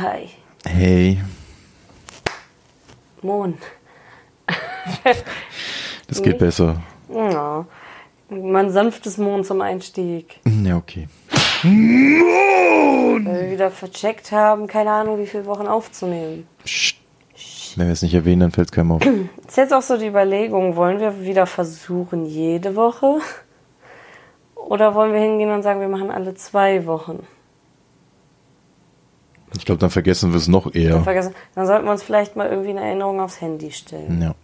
Hi. Hey, Mohn. das geht Nicht? besser. Ja. Mein sanftes Mohn zum Einstieg. Ja, okay. Weil wir wieder vercheckt haben, keine Ahnung, wie viele Wochen aufzunehmen. Psst. Wenn wir es nicht erwähnen, dann fällt es keinem auf. Ist jetzt auch so die Überlegung, wollen wir wieder versuchen, jede Woche? Oder wollen wir hingehen und sagen, wir machen alle zwei Wochen? Ich glaube, dann vergessen wir es noch eher. Vergessen. Dann sollten wir uns vielleicht mal irgendwie eine Erinnerung aufs Handy stellen. Ja.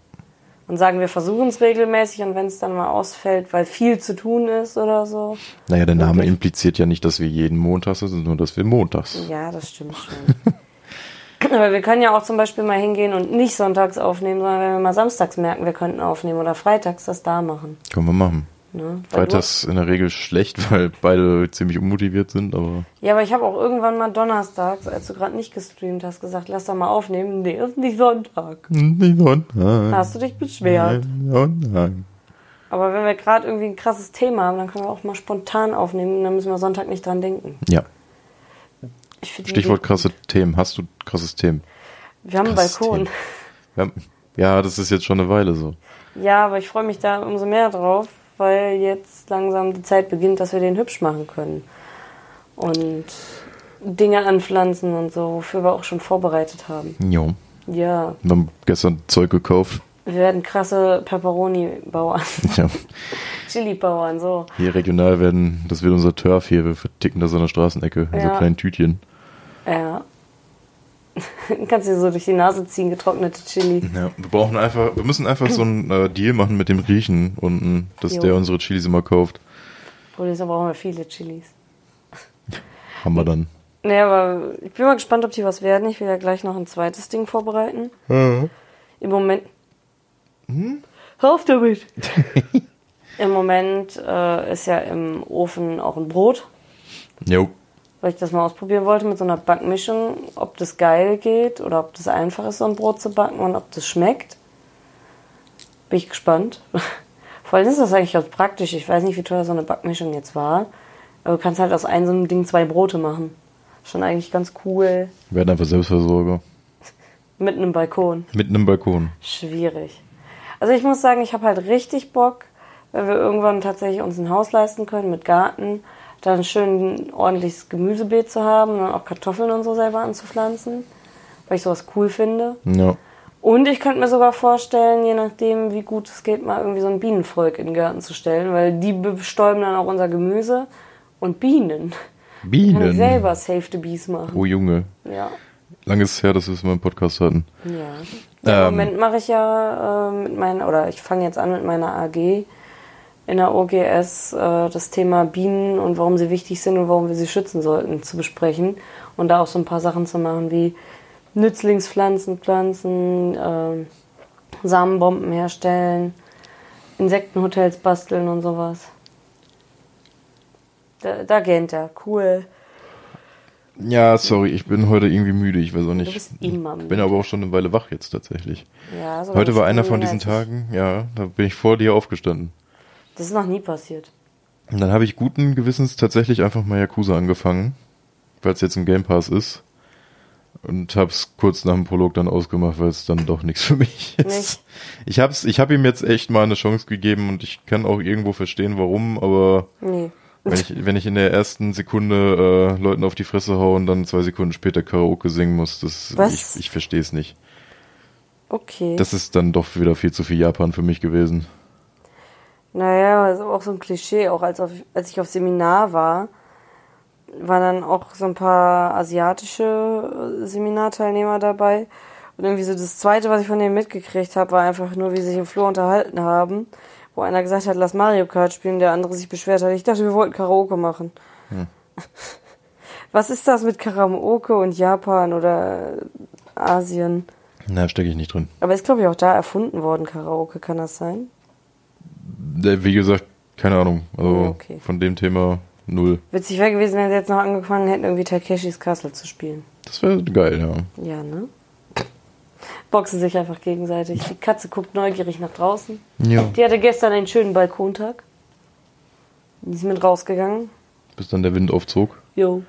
Und sagen, wir versuchen es regelmäßig und wenn es dann mal ausfällt, weil viel zu tun ist oder so. Naja, der Name Okay. impliziert ja nicht, dass wir jeden Montag sind, sondern nur, dass wir montags. Ja, das stimmt schon. Aber wir können ja auch zum Beispiel mal hingehen und nicht sonntags aufnehmen, sondern wenn wir mal samstags merken, wir könnten aufnehmen oder freitags das da machen. Können wir machen. Ne? Weil Freitags in der Regel schlecht, weil beide ziemlich unmotiviert sind, aber ja, aber ich habe auch irgendwann mal donnerstags, als du gerade nicht gestreamt hast, gesagt, lass doch mal aufnehmen. Nee, ist nicht Sonntag. nicht Sonntag. Da hast du dich beschwert. Sonntag. Aber wenn wir gerade irgendwie ein krasses Thema haben, dann können wir auch mal spontan aufnehmen. Dann müssen wir Sonntag nicht dran denken. Ja, Stichwort krasse Themen. Hast du krasses Themen? Wir haben einen krasses Balkon. Wir haben- Ja, das ist jetzt schon eine Weile so. Ja, aber ich freue mich da umso mehr drauf, weil jetzt langsam die Zeit beginnt, dass wir den hübsch machen können. Und Dinge anpflanzen und so, wofür wir auch schon vorbereitet haben. Jo. Ja, Wir haben gestern Zeug gekauft. wir werden krasse Pepperoni-Bauern, Ja. Chili-Bauern, so. Hier regional werden, das wird unser Turf hier. Wir verticken das an der Straßenecke in so Ja. kleinen Tütchen. Ja. Kannst dir so durch die Nase ziehen, getrocknete Chili. Ja, wir brauchen einfach, wir müssen einfach so einen äh, Deal machen mit dem Riechen unten, dass Jo. der unsere Chilis immer kauft. Oder so brauchen wir viele Chilis. Haben wir dann. Nee, aber ich bin mal gespannt, ob die was werden. Ich will ja gleich noch ein zweites Ding vorbereiten. Im Moment. Hör auf damit! Im Moment äh, ist ja im Ofen auch ein Brot, Jo. Weil ich das mal ausprobieren wollte mit so einer Backmischung, ob das geil geht oder ob das einfach ist, so ein Brot zu backen und ob das schmeckt. Bin ich gespannt. Vor allem ist das eigentlich ganz praktisch. Ich weiß nicht, wie teuer so eine Backmischung jetzt war. Aber du kannst halt aus einem so einem Ding zwei Brote machen. Schon eigentlich ganz cool. Wir werden einfach Selbstversorger. Mit einem Balkon. Mitten im Balkon. Schwierig. Also ich muss sagen, ich habe halt richtig Bock, wenn wir irgendwann tatsächlich uns ein Haus leisten können mit Garten, dann schön ein ordentliches Gemüsebeet zu haben und dann auch Kartoffeln und so selber anzupflanzen, weil ich sowas cool finde. Ja. Und ich könnte mir sogar vorstellen, je nachdem, wie gut es geht, mal irgendwie so ein Bienenvolk in den Garten zu stellen, weil die bestäuben dann auch unser Gemüse und Bienen. Kann ich Bienen. selber Save the Bees machen. Oh Junge. Ja. Lange ist es her, dass wir es mal im Podcast hatten. Ja. ja Im Ähm. Moment mache ich ja äh, mit meiner, oder ich fange jetzt an mit meiner AG in der OGS äh, das Thema Bienen und warum sie wichtig sind und warum wir sie schützen sollten zu besprechen und da auch so ein paar Sachen zu machen wie Nützlingspflanzen pflanzen, äh, Samenbomben herstellen, Insektenhotels basteln und sowas. Da, da gähnt er. Cool. Ja, sorry, ich bin heute irgendwie müde. Ich weiß auch nicht. Du bist immer Ich bin müde. aber auch schon eine Weile wach jetzt tatsächlich. Ja, sogar Heute war einer von diesen. Tagen, ja, da bin ich vor dir aufgestanden. Das ist noch nie passiert. Und dann habe ich guten Gewissens tatsächlich einfach mal Yakuza angefangen, weil es jetzt im Game Pass ist. Und hab's kurz nach dem Prolog dann ausgemacht, weil es dann doch nichts für mich ist. Nicht? Ich hab's, ich hab ihm jetzt echt mal eine Chance gegeben und ich kann auch irgendwo verstehen, warum, aber Nee. wenn ich, wenn ich in der ersten Sekunde äh, Leuten auf die Fresse hau und dann zwei Sekunden später Karaoke singen muss, das Was? ich, ich verstehe es nicht. Okay. Das ist dann doch wieder viel zu viel Japan für mich gewesen. Naja, ist auch so ein Klischee. Auch als, auf, als ich auf Seminar war, waren dann auch so ein paar asiatische äh, Seminarteilnehmer dabei. Und irgendwie so das Zweite, was ich von denen mitgekriegt habe, war einfach nur, wie sie sich im Flur unterhalten haben. Wo einer gesagt hat, lass Mario Kart spielen, der andere sich beschwert hat. Ich dachte, wir wollten Karaoke machen. Was ist das mit Karaoke und Japan oder Asien? Na, stecke ich nicht drin. Aber ist, glaube ich, auch da erfunden worden, Karaoke, kann das sein? Wie gesagt, keine Ahnung. Also Oh, okay. von dem Thema null. Witzig wäre gewesen, wenn sie jetzt noch angefangen hätten, irgendwie Takeshis Castle zu spielen. Das wäre geil, ja. Ja, ne? Boxen sich einfach gegenseitig. Die Katze guckt neugierig nach draußen. Ja. Die hatte gestern einen schönen Balkontag. Die ist mit rausgegangen. Bis dann der Wind aufzog. Jo.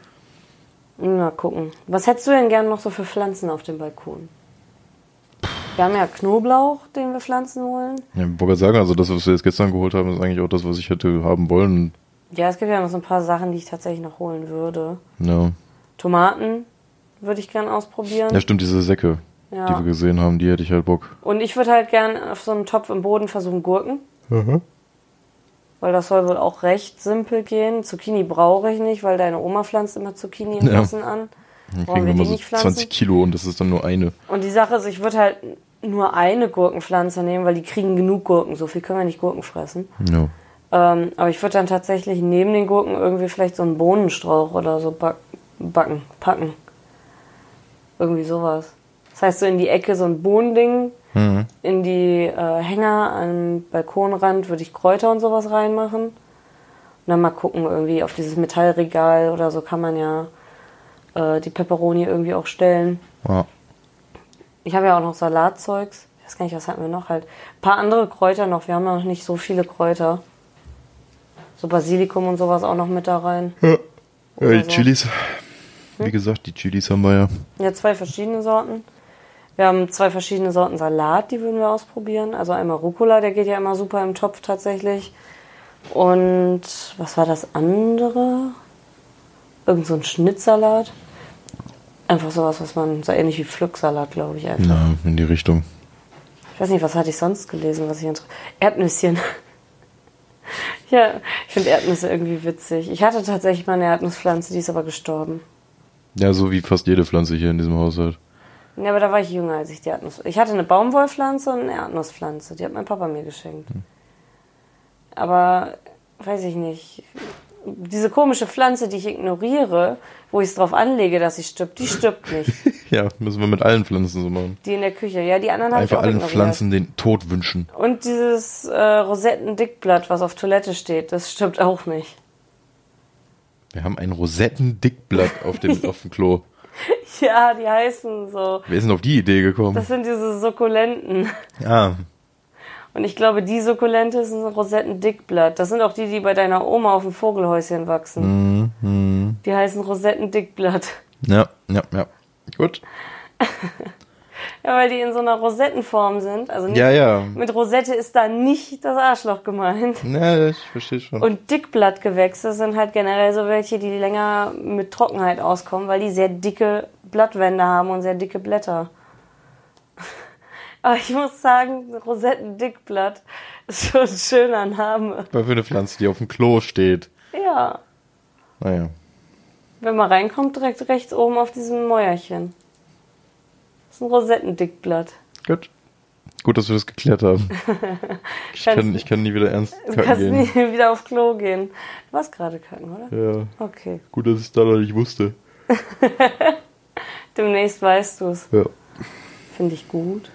Mal gucken. Was hättest du denn gern noch so für Pflanzen auf dem Balkon? Wir haben ja Knoblauch, den wir pflanzen wollen. Ja, ich wollte sagen, also das, was wir jetzt gestern geholt haben, ist eigentlich auch das, was ich hätte haben wollen. Ja, es gibt ja noch so ein paar Sachen, die ich tatsächlich noch holen würde. Ja. Tomaten würde ich gern ausprobieren. Ja, stimmt, diese Säcke, Ja. die wir gesehen haben, die hätte ich halt Bock. Und ich würde halt gern auf so einem Topf im Boden versuchen Gurken. Weil das soll wohl auch recht simpel gehen. Zucchini brauche ich nicht, weil deine Oma pflanzt immer Zucchini in Ja. Massen an. Dann kriegen wir wir mal die so nicht pflanzen? 20 Kilo und das ist dann nur eine. Und die Sache ist, ich würde halt nur eine Gurkenpflanze nehmen, weil die kriegen genug Gurken. So viel können wir nicht Gurken fressen. Ja. Ähm, aber ich würde dann tatsächlich neben den Gurken irgendwie vielleicht so einen Bohnenstrauch oder so back backen, packen. Irgendwie sowas. Das heißt, so in die Ecke so ein Bohnending, Mhm. in die äh, Hänger am Balkonrand würde ich Kräuter und sowas reinmachen. Und dann mal gucken, irgendwie auf dieses Metallregal oder so kann man ja äh, die Peperoni irgendwie auch stellen. ja. Ich habe ja auch noch Salatzeugs. Ich weiß gar nicht, was hatten wir noch halt. Ein paar andere Kräuter noch. Wir haben noch nicht so viele Kräuter. So Basilikum und sowas auch noch mit da rein. Ja, Oder die so. Chilis. Wie gesagt, die Chilis haben wir ja. Ja, zwei verschiedene Sorten. Wir haben zwei verschiedene Sorten Salat, die würden wir ausprobieren. Also einmal Rucola, der geht ja immer super im Topf tatsächlich. Und was war das andere? Irgend so ein Schnittsalat. Einfach sowas, was man, so ähnlich wie Pflücksalat, glaube ich einfach. Ja, in die Richtung. Ich weiß nicht, was hatte ich sonst gelesen, was ich Erdnüsschen. ja, ich finde Erdnüsse irgendwie witzig. Ich hatte tatsächlich mal eine Erdnusspflanze, die ist aber gestorben. Ja, so wie fast jede Pflanze hier in diesem Haushalt. Ja, aber da war ich jünger, als ich die Erdnuss. Ich hatte eine Baumwollpflanze und eine Erdnusspflanze. Die hat mein Papa mir geschenkt. Aber weiß ich nicht. Diese komische Pflanze, die ich ignoriere, wo ich es drauf anlege, dass sie stirbt, die stirbt nicht. Ja, müssen wir mit allen Pflanzen so machen. Die in der Küche. Ja, die anderen habe ich Einfach allen ignoriert. Pflanzen den Tod wünschen. Und dieses äh, Rosettendickblatt, was auf Toilette steht, das stirbt auch nicht. Wir haben ein Rosettendickblatt auf dem, auf dem Klo. Ja, die heißen so. Wer ist denn auf die Idee gekommen? Das sind diese Sukkulenten. Ah, Und ich glaube, die Sukkulente ein Rosettendickblatt. Das sind auch die, die bei deiner Oma auf dem Vogelhäuschen wachsen. mhm. Die heißen Rosettendickblatt. ja, ja, ja. Gut. Ja, weil die in so einer Rosettenform sind. Also nicht, Ja, ja. mit Rosette ist da nicht das Arschloch gemeint. Ja, ich verstehe schon. Und Dickblattgewächse sind halt generell so welche, die länger mit Trockenheit auskommen, weil die sehr dicke Blattwände haben und sehr dicke Blätter. Aber ich muss sagen, Rosettendickblatt ist schon ein schöner Name. Weil für eine Pflanze, die auf dem Klo steht. Ja, Naja. wenn man reinkommt, direkt rechts oben auf diesem Mäuerchen. Das ist ein Rosettendickblatt. Gut. Gut, dass wir das geklärt haben. Ich kann, ich kann nie wieder ernst Du kacken kannst gehen. nie wieder aufs Klo gehen. Du warst gerade kacken, oder? Ja, Okay. gut, dass ich da noch nicht wusste. Demnächst weißt du es. Ja. Finde ich gut.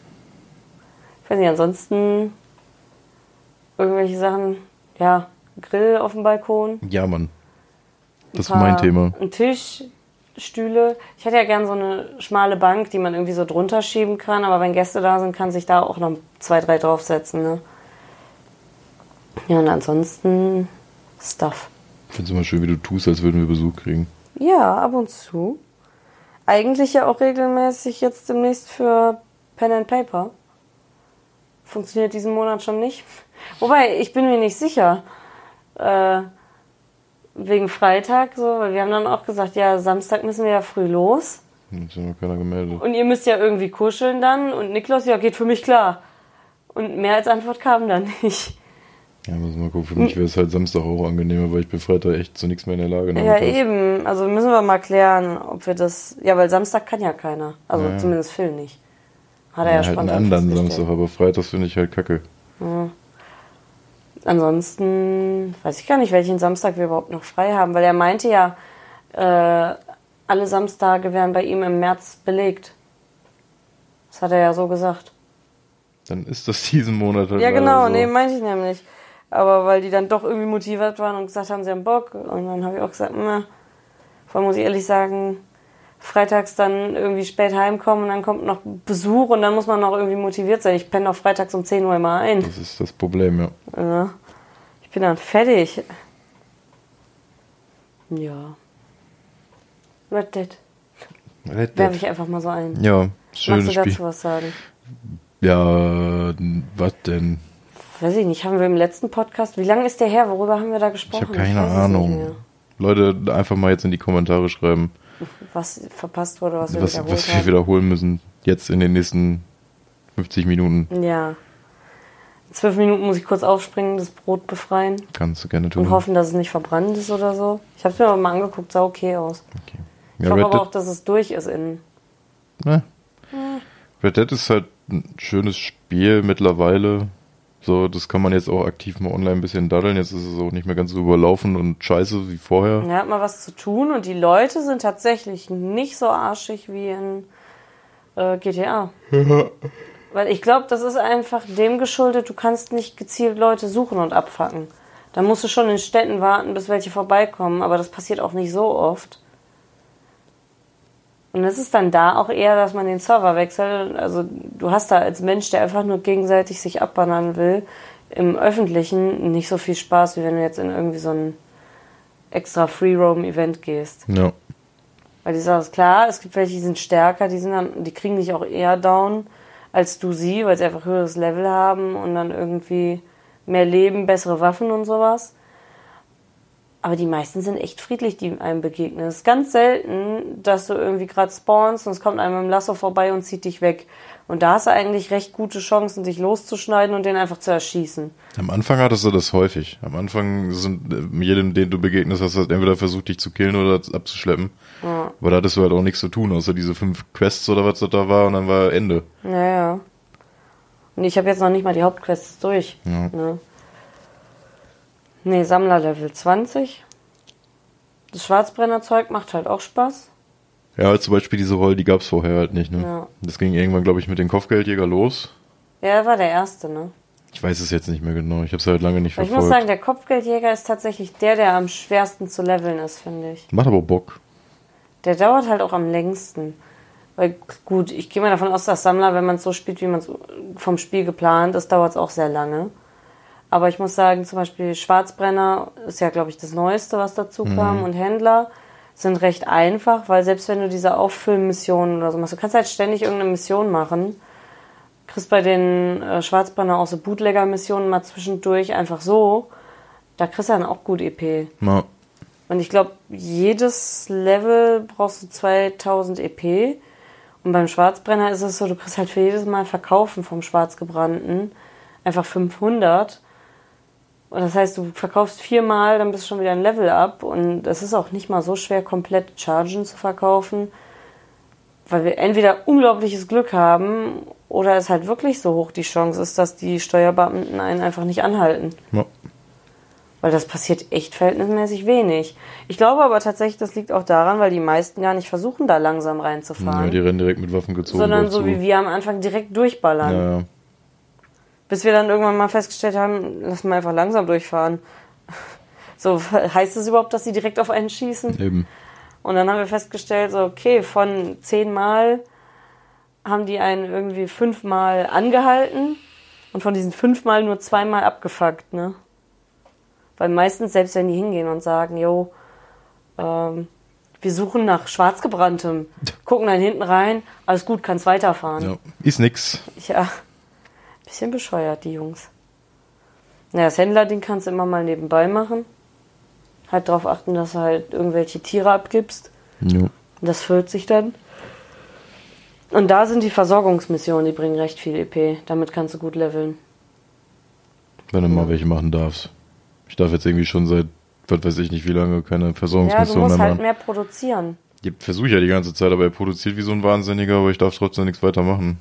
Ich weiß nicht, ansonsten irgendwelche Sachen. Ja, Grill auf dem Balkon. Ja, Mann. Das ist Ein mein Thema. Ein Tisch, Stühle. Ich hätte ja gern so eine schmale Bank, die man irgendwie so drunter schieben kann, aber wenn Gäste da sind, kann sich da auch noch zwei, drei draufsetzen. Ne? Ja, und ansonsten Stuff. Ich finde es immer schön, wie du tust, als würden wir Besuch kriegen. Ja, ab und zu. Eigentlich ja auch regelmäßig jetzt demnächst für Pen and Paper. Funktioniert diesen Monat schon nicht. Wobei, ich bin mir nicht sicher. Äh, wegen Freitag so, weil wir haben dann auch gesagt, ja, Samstag müssen wir ja früh los. Hat sich noch keiner gemeldet. Und ihr müsst ja irgendwie kuscheln dann. Und Niklas, ja, geht für mich klar. Und mehr als Antwort kam dann nicht. Ja, müssen wir mal gucken. Für mich wäre es halt Samstag auch angenehmer, weil ich bin Freitag echt zu nichts mehr in der Lage. Ja, eben. Also müssen wir mal klären, ob wir das. Ja, weil Samstag kann ja keiner. Also Ja. zumindest Phil nicht. Hat er Ja, ja, halt einen anderen. Samstag, aber Freitags finde ich halt kacke. Ansonsten weiß ich gar nicht, welchen Samstag wir überhaupt noch frei haben, weil er meinte ja, äh, alle Samstage wären bei ihm im März belegt. Das hat er ja so gesagt. Dann ist das diesen Monat halt Ja, genau, so. nee, meinte ich nämlich. Aber weil die dann doch irgendwie motiviert waren und gesagt haben, sie haben Bock. Und dann habe ich auch gesagt, na, vor allem muss ich ehrlich sagen, freitags dann irgendwie spät heimkommen und dann kommt noch Besuch und dann muss man noch irgendwie motiviert sein. Ich penne doch freitags um 10 Uhr immer ein. Das ist das Problem, ja. Ja. Ich bin dann fertig. Ja. Red Dead. Red Werfe Dead. ich einfach mal so ein. Ja, schönes Magst du dazu Spiel. was sagen? Ja, was denn? Weiß ich nicht, haben wir im letzten Podcast, wie lange ist der her? Worüber haben wir da Ich gesprochen? habe keine mehr. Ahnung. Leute, einfach mal jetzt in die Kommentare schreiben, Was verpasst wurde, was wir was, wiederholt was wir wiederholen müssen. Jetzt in den nächsten 50 Minuten. Ja. Zwölf Minuten muss ich kurz aufspringen, das Brot befreien Kannst du gerne tun. und hoffen, dass es nicht verbrannt ist oder so. Ich habe es mir aber mal angeguckt, sah okay aus. Okay. Ich Ja, hoffe Red aber auch, dass es durch ist innen. ne? Red Dead ist halt ein schönes Spiel mittlerweile. So, das kann man jetzt auch aktiv mal online ein bisschen daddeln. Jetzt ist es auch nicht mehr ganz so überlaufen und scheiße wie vorher. Er hat mal was zu tun und die Leute sind tatsächlich nicht so arschig wie in äh, GTA. Weil ich glaube, das ist einfach dem geschuldet, du kannst nicht gezielt Leute suchen und abfacken. Da musst du schon in Städten warten, bis welche vorbeikommen, aber das passiert auch nicht so oft. Und es ist dann da auch eher, dass man den Server wechselt. Also du hast da als Mensch, der einfach nur gegenseitig sich abbannern will, im Öffentlichen nicht so viel Spaß, wie wenn du jetzt in irgendwie so ein extra Free-Roam-Event gehst. Ja. Weil die Sache ist klar, es gibt welche, die sind stärker, die sind dann, die kriegen dich auch eher down als du sie, weil sie einfach höheres Level haben und dann irgendwie mehr Leben, bessere Waffen und sowas. Aber die meisten sind echt friedlich, die einem begegnen. Es ist ganz selten, dass du irgendwie gerade spawnst und es kommt einem im Lasso vorbei und zieht dich weg. Und da hast du eigentlich recht gute Chancen, dich loszuschneiden und den einfach zu erschießen. Am Anfang hattest du das häufig. Am Anfang sind äh, jedem, den du begegnest, hast du halt entweder versucht, dich zu killen oder abzuschleppen. Ja. Aber da hattest du halt auch nichts zu tun, außer diese fünf Quests oder was das da war und dann war Ende. Naja. Und ich habe jetzt noch nicht mal die Hauptquests durch. Ja. Ne? Nee, Sammler Level 20. Das Schwarzbrennerzeug macht halt auch Spaß. Ja, zum Beispiel diese Rolle, die gab's vorher halt nicht. Ne? Ja. Das ging irgendwann, glaube ich, mit den Kopfgeldjäger los. Ja, er war der Erste, ne? Ich weiß es jetzt nicht mehr genau. Ich habe es halt lange nicht Aber ich verfolgt. muss sagen, der Kopfgeldjäger ist tatsächlich der, der am schwersten zu leveln ist, finde ich. Macht aber Bock. Der dauert halt auch am längsten. Weil gut, ich gehe mal davon aus, dass Sammler, wenn man es so spielt, wie man es vom Spiel geplant ist, dauert es auch sehr lange. Aber ich muss sagen, zum Beispiel Schwarzbrenner ist ja, glaube ich, das Neueste, was dazu kam. Und Händler sind recht einfach, weil selbst wenn du diese Auffüllmissionen oder so machst, du kannst halt ständig irgendeine Mission machen. Kriegst bei den äh, Schwarzbrenner auch so Bootlegger-Missionen mal zwischendurch einfach so. Da kriegst du dann auch gut EP. Na, Und ich glaube, jedes Level brauchst du 2000 EP. Und beim Schwarzbrenner ist es so, du kriegst halt für jedes Mal Verkaufen vom Schwarzgebrannten einfach 500. Und das heißt, du verkaufst viermal, dann bist du schon wieder ein Level up. Und es ist auch nicht mal so schwer, komplett Chargen zu verkaufen. Weil wir entweder unglaubliches Glück haben oder es halt wirklich so hoch die Chance ist, dass die Steuerbeamten einen einfach nicht anhalten. ja. Weil das passiert echt verhältnismäßig wenig. Ich glaube aber tatsächlich, das liegt auch daran, weil die meisten gar nicht versuchen, da langsam ja, reinzufahren. die rennen direkt mit Waffen gezogen. sondern so zu. wie wir am Anfang direkt durchballern. Ja, ja. Bis wir dann irgendwann mal festgestellt haben, lass mal einfach langsam durchfahren. So, heißt es überhaupt, dass sie direkt auf einen schießen? Eben. Und dann haben wir festgestellt, so, okay, von zehnmal haben die einen irgendwie fünfmal angehalten und von diesen fünfmal nur zweimal abgefuckt, ne? Weil meistens, selbst wenn die hingehen und sagen, jo, ähm, wir suchen nach Schwarzgebranntem, gucken dann hinten rein, alles gut, kannst weiterfahren. Ja. Ist nix. Ja, bisschen bescheuert, die Jungs. Naja, das Händlerding kannst du immer mal nebenbei machen. Halt darauf achten, dass du halt irgendwelche Tiere abgibst. Und das füllt sich dann. Und da sind die Versorgungsmissionen, die bringen recht viel EP. Damit kannst du gut leveln. Wenn du mal welche machen darfst. Ich darf jetzt irgendwie schon seit, was weiß ich nicht wie lange, keine Ja, du Versorgungsmission musst mehr halt machen. mehr produzieren. Ich versuche ja die ganze Zeit, aber er produziert wie so ein Wahnsinniger, aber ich darf trotzdem nichts weiter machen.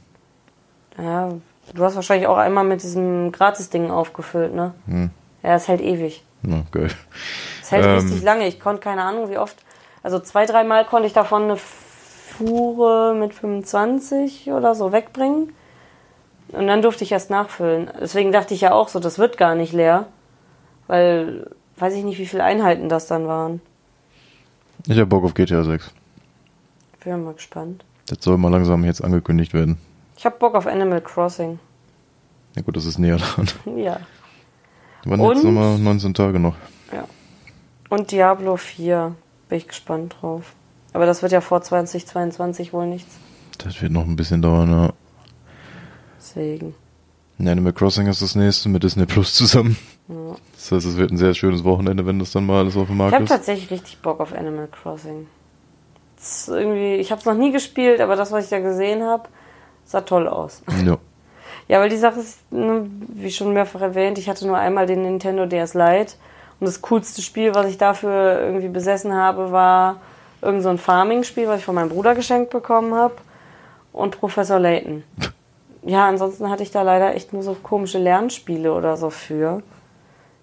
Ja, du hast wahrscheinlich auch einmal mit diesem Gratis-Ding aufgefüllt, ne? Hm. Ja, es hält ewig. Na, geil. Es hält Ähm. richtig lange. Ich konnte keine Ahnung, wie oft. Also zwei, dreimal konnte ich davon eine Fuhre mit 25 oder so wegbringen. Und dann durfte ich erst nachfüllen. Deswegen dachte ich ja auch so, das wird gar nicht leer. Weil, weiß ich nicht, wie viele Einheiten das dann waren. Ich hab Bock auf GTA 6. Bin mal gespannt. Das soll mal langsam jetzt angekündigt werden. Ich hab Bock auf Animal Crossing. Ja gut, das ist näher dran. Ja. Wann Und? jetzt nochmal 19 Tage noch? ja. Und Diablo 4. Bin ich gespannt drauf. Aber das wird ja vor 2022 wohl nichts. Das wird noch ein bisschen dauern, ja. Deswegen. Animal Crossing ist das nächste mit Disney Plus zusammen. Ja. Das heißt, es wird ein sehr schönes Wochenende, wenn das dann mal alles auf dem Ich Markt habe ist. tatsächlich richtig Bock auf Animal Crossing. Das ist irgendwie, ich habe es noch nie gespielt, aber das, was ich da gesehen habe, sah toll aus. Ja. Ja, weil die Sache ist, ne, wie schon mehrfach erwähnt, ich hatte nur einmal den Nintendo DS Lite und das coolste Spiel, was ich dafür irgendwie besessen habe, war irgend so ein Farming-Spiel, was ich von meinem Bruder geschenkt bekommen habe und Professor Layton. Ja, ansonsten hatte ich da leider echt nur so komische Lernspiele oder so für.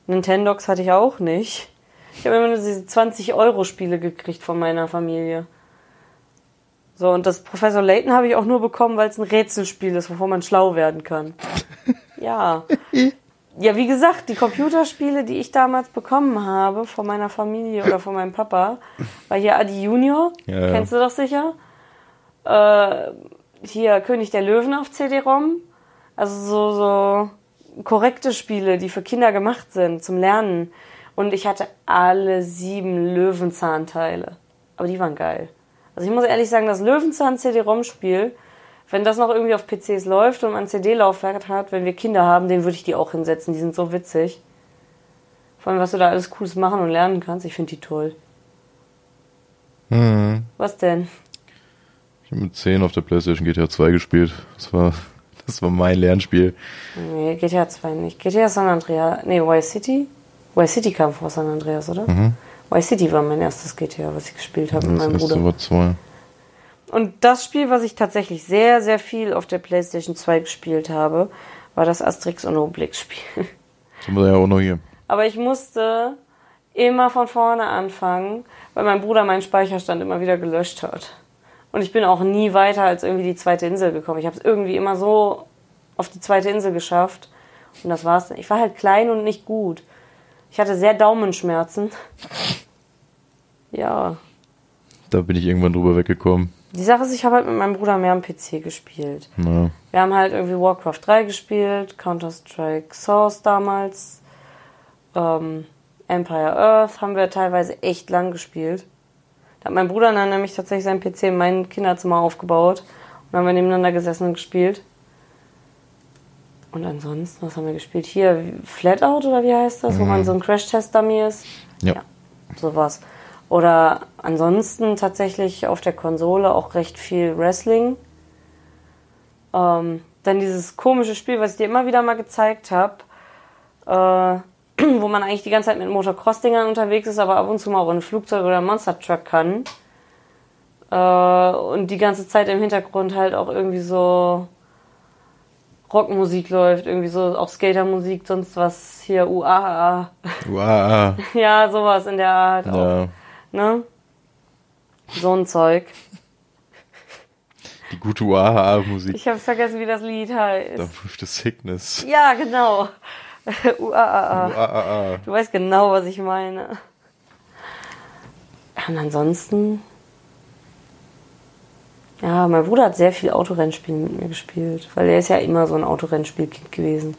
Nintendox hatte ich auch nicht. Ich habe immer nur diese 20-Euro-Spiele gekriegt von meiner Familie. So, und das Professor Layton habe ich auch nur bekommen, weil es ein Rätselspiel ist, wovon man schlau werden kann. Ja. Ja, wie gesagt, die Computerspiele, die ich damals bekommen habe von meiner Familie oder von meinem Papa, war hier Adi Junior, Ja, kennst du doch sicher? Äh, hier König der Löwen auf CD-ROM. Also so, so korrekte Spiele, die für Kinder gemacht sind, zum Lernen. Und ich hatte alle sieben Löwenzahnteile. Aber die waren geil. Also ich muss ehrlich sagen, das Löwenzahn CD-ROM-Spiel, wenn das noch irgendwie auf PCs läuft und man ein CD-Laufwerk hat, wenn wir Kinder haben, den würde ich die auch hinsetzen. Die sind so witzig. Vor allem, was du da alles Cooles machen und lernen kannst. Ich finde die toll. Mhm. Was denn? Ich habe mit 10 auf der Playstation GTA 2 gespielt. Das war, das war mein Lernspiel. Nee, GTA 2 nicht. GTA San Andreas. Nee, Y City? Y City kam vor San Andreas, oder? Mhm. Y City war mein erstes GTA, was ich gespielt habe mit Das meinem Bruder. war 2. Und das Spiel, was ich tatsächlich sehr, sehr viel auf der PlayStation 2 gespielt habe, war das Asterix und Obelix Spiel. Haben wir ja auch noch hier. Aber ich musste immer von vorne anfangen, weil mein Bruder meinen Speicherstand immer wieder gelöscht hat. Und ich bin auch nie weiter als irgendwie die zweite Insel gekommen. Ich habe es irgendwie immer so auf die zweite Insel geschafft. Und das war's. dann. Ich war halt klein und nicht gut. Ich hatte sehr Daumenschmerzen. Ja. Da bin ich irgendwann drüber weggekommen. Die Sache ist, ich habe halt mit meinem Bruder mehr am PC gespielt. Na, Wir haben halt irgendwie Warcraft 3 gespielt, Counter-Strike Source damals, ähm, Empire Earth haben wir teilweise echt lang gespielt. Da hat mein Bruder dann nämlich tatsächlich seinen PC in mein Kinderzimmer aufgebaut und haben wir nebeneinander gesessen und gespielt. Und ansonsten, was haben wir gespielt? Hier, Flatout oder wie heißt das, wo man so ein Crash-Test-Dummy ist? ja. sowas. Oder ansonsten tatsächlich auf der Konsole auch recht viel Wrestling. Ähm, dann dieses komische Spiel, was ich dir immer wieder mal gezeigt habe, äh, wo man eigentlich die ganze Zeit mit Motocross-Dingern unterwegs ist, aber ab und zu mal auch in ein Flugzeug oder ein Monster Truck kann. Äh, und die ganze Zeit im Hintergrund halt auch irgendwie so Rockmusik läuft, irgendwie so auch Skatermusik, sonst was hier, UAA. Wow. Ja, sowas in der Art auch. Ne? So ein Zeug. Die gute UAA-Musik. Ich habe vergessen, wie das Lied heißt. with the sickness. Ja, genau. UAAA. UAA. Du weißt genau, was ich meine. Und ansonsten. Ja, mein Bruder hat sehr viel Autorennspiele mit mir gespielt, weil er ist ja immer so ein Autorennspielkind gewesen.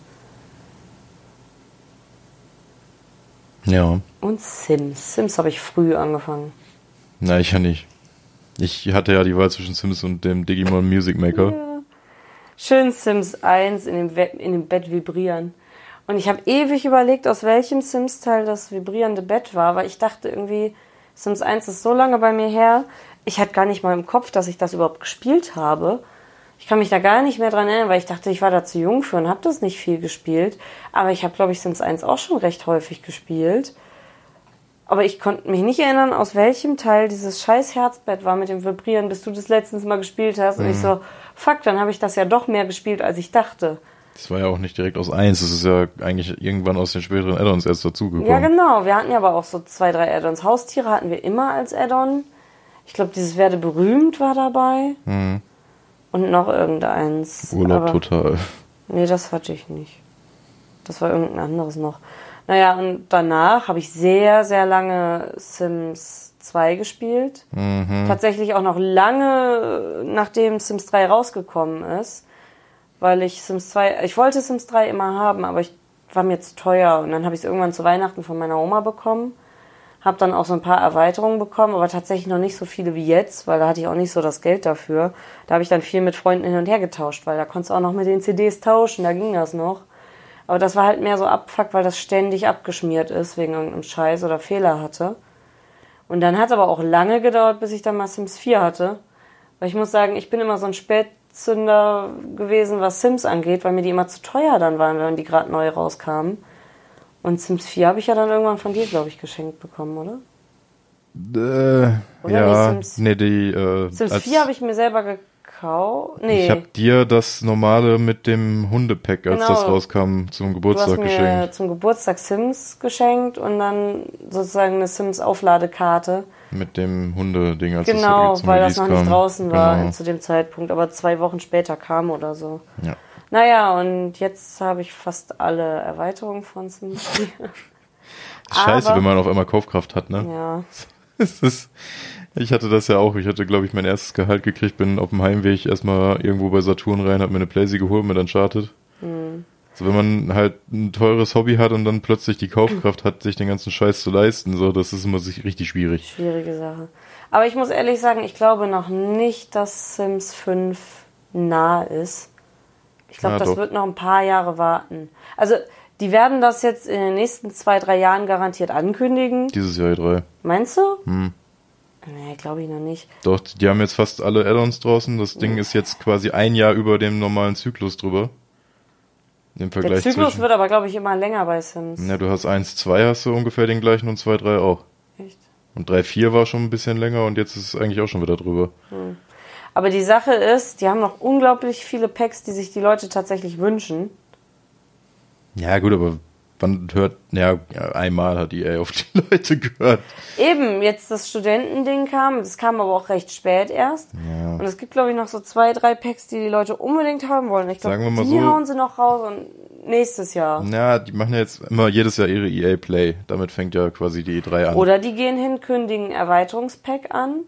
Ja. Und Sims. Sims habe ich früh angefangen. Na, ich ja nicht. Ich hatte ja die Wahl zwischen Sims und dem Digimon Music Maker. Schön Sims 1 in dem, We in dem Bett vibrieren. Und ich habe ewig überlegt, aus welchem Sims-Teil das vibrierende Bett war, weil ich dachte irgendwie, Sims 1 ist so lange bei mir her, ich hatte gar nicht mal im Kopf, dass ich das überhaupt gespielt habe. Ich kann mich da gar nicht mehr dran erinnern, weil ich dachte, ich war da zu jung für und habe das nicht viel gespielt. Aber ich habe, glaube ich, Sims 1 auch schon recht häufig gespielt. Aber ich konnte mich nicht erinnern, aus welchem Teil dieses scheiß Herzbett war mit dem Vibrieren, bis du das letztens mal gespielt hast. Und ich so, fuck, dann habe ich das ja doch mehr gespielt, als ich dachte. Das war ja auch nicht direkt aus eins. Das ist ja eigentlich irgendwann aus den späteren Add-ons erst dazugekommen. Ja, genau. Wir hatten ja aber auch so zwei, drei Add-ons. Haustiere hatten wir immer als Add-on. Ich glaube, dieses Werde berühmt war dabei. Mhm. Und noch irgendeins. Urlaub aber, total. Nee, das hatte ich nicht. Das war irgendein anderes noch. Naja, und danach habe ich sehr, sehr lange Sims 2 gespielt. Mhm. Tatsächlich auch noch lange, nachdem Sims 3 rausgekommen ist. Weil ich Sims 2, ich wollte Sims 3 immer haben, aber ich war mir zu teuer. Und dann habe ich es irgendwann zu Weihnachten von meiner Oma bekommen. Hab dann auch so ein paar Erweiterungen bekommen, aber tatsächlich noch nicht so viele wie jetzt, weil da hatte ich auch nicht so das Geld dafür. Da habe ich dann viel mit Freunden hin und her getauscht, weil da konntest du auch noch mit den CDs tauschen, da ging das noch. Aber das war halt mehr so Abfuck, weil das ständig abgeschmiert ist wegen irgendeinem Scheiß oder Fehler hatte. Und dann hat es aber auch lange gedauert, bis ich dann mal Sims 4 hatte. Weil ich muss sagen, ich bin immer so ein Spätzünder gewesen, was Sims angeht, weil mir die immer zu teuer dann waren, wenn die gerade neu rauskamen. Und Sims 4 habe ich ja dann irgendwann von dir, glaube ich, geschenkt bekommen, oder? Äh, Oder ja, nee, Sims- nee, die, äh, Sims als- 4 habe ich mir selber gekauft. Nee, Ich habe dir das normale mit dem Hundepack, als Genau. das rauskam, zum du hast Geburtstag mir geschenkt. zum Geburtstag Sims geschenkt und dann sozusagen eine Sims-Aufladekarte. Mit dem Hunde-Ding, als Genau, das zum weil das Release noch nicht kam. draußen war Genau. zu dem Zeitpunkt, aber zwei Wochen später kam oder so. Ja. Naja, und jetzt habe ich fast alle Erweiterungen von Sims 4. Scheiße, Aber- wenn man auf einmal Kaufkraft hat, ne? ja. Es ist, ich hatte das ja auch. Ich hatte, glaube ich, mein erstes Gehalt gekriegt, bin auf dem Heimweg erstmal irgendwo bei Saturn rein, hab mir eine Playsee geholt mit Uncharted. Hm. So, wenn man halt ein teures Hobby hat und dann plötzlich die Kaufkraft hat, sich den ganzen Scheiß zu leisten, so, das ist immer sich richtig schwierig. Schwierige Sache. Aber ich muss ehrlich sagen, ich glaube noch nicht, dass Sims 5 nah ist. Ich glaube, Ja, das doch. wird noch ein paar Jahre warten. Also, die werden das jetzt in den nächsten zwei, drei Jahren garantiert ankündigen. Dieses Jahr E3. Meinst du? Hm. Nee, glaube ich noch nicht. Doch, die haben jetzt fast alle Add-ons draußen. Das Ding ist jetzt quasi ein Jahr über dem normalen Zyklus drüber. Im Der Vergleich Zyklus zwischen. wird aber, glaube ich, immer länger bei Sims. Ja, du hast 1, 2 hast du ungefähr den gleichen und 2, 3 auch. Echt? Und 3, 4 war schon ein bisschen länger und jetzt ist es eigentlich auch schon wieder drüber. Aber die Sache ist, die haben noch unglaublich viele Packs, die sich die Leute tatsächlich wünschen. Ja, gut, aber wann hört, ja, einmal hat EA auf die Leute gehört. Eben, jetzt das Studentending kam, das kam aber auch recht spät erst. Ja. Und es gibt, glaube ich, noch so zwei, drei Packs, die die Leute unbedingt haben wollen. Ich glaube, die so- hauen sie noch raus und nächstes Jahr. Ja, die machen ja jetzt immer jedes Jahr ihre EA Play. Damit fängt ja quasi die E3 an. Oder die gehen hin, kündigen Erweiterungspack an,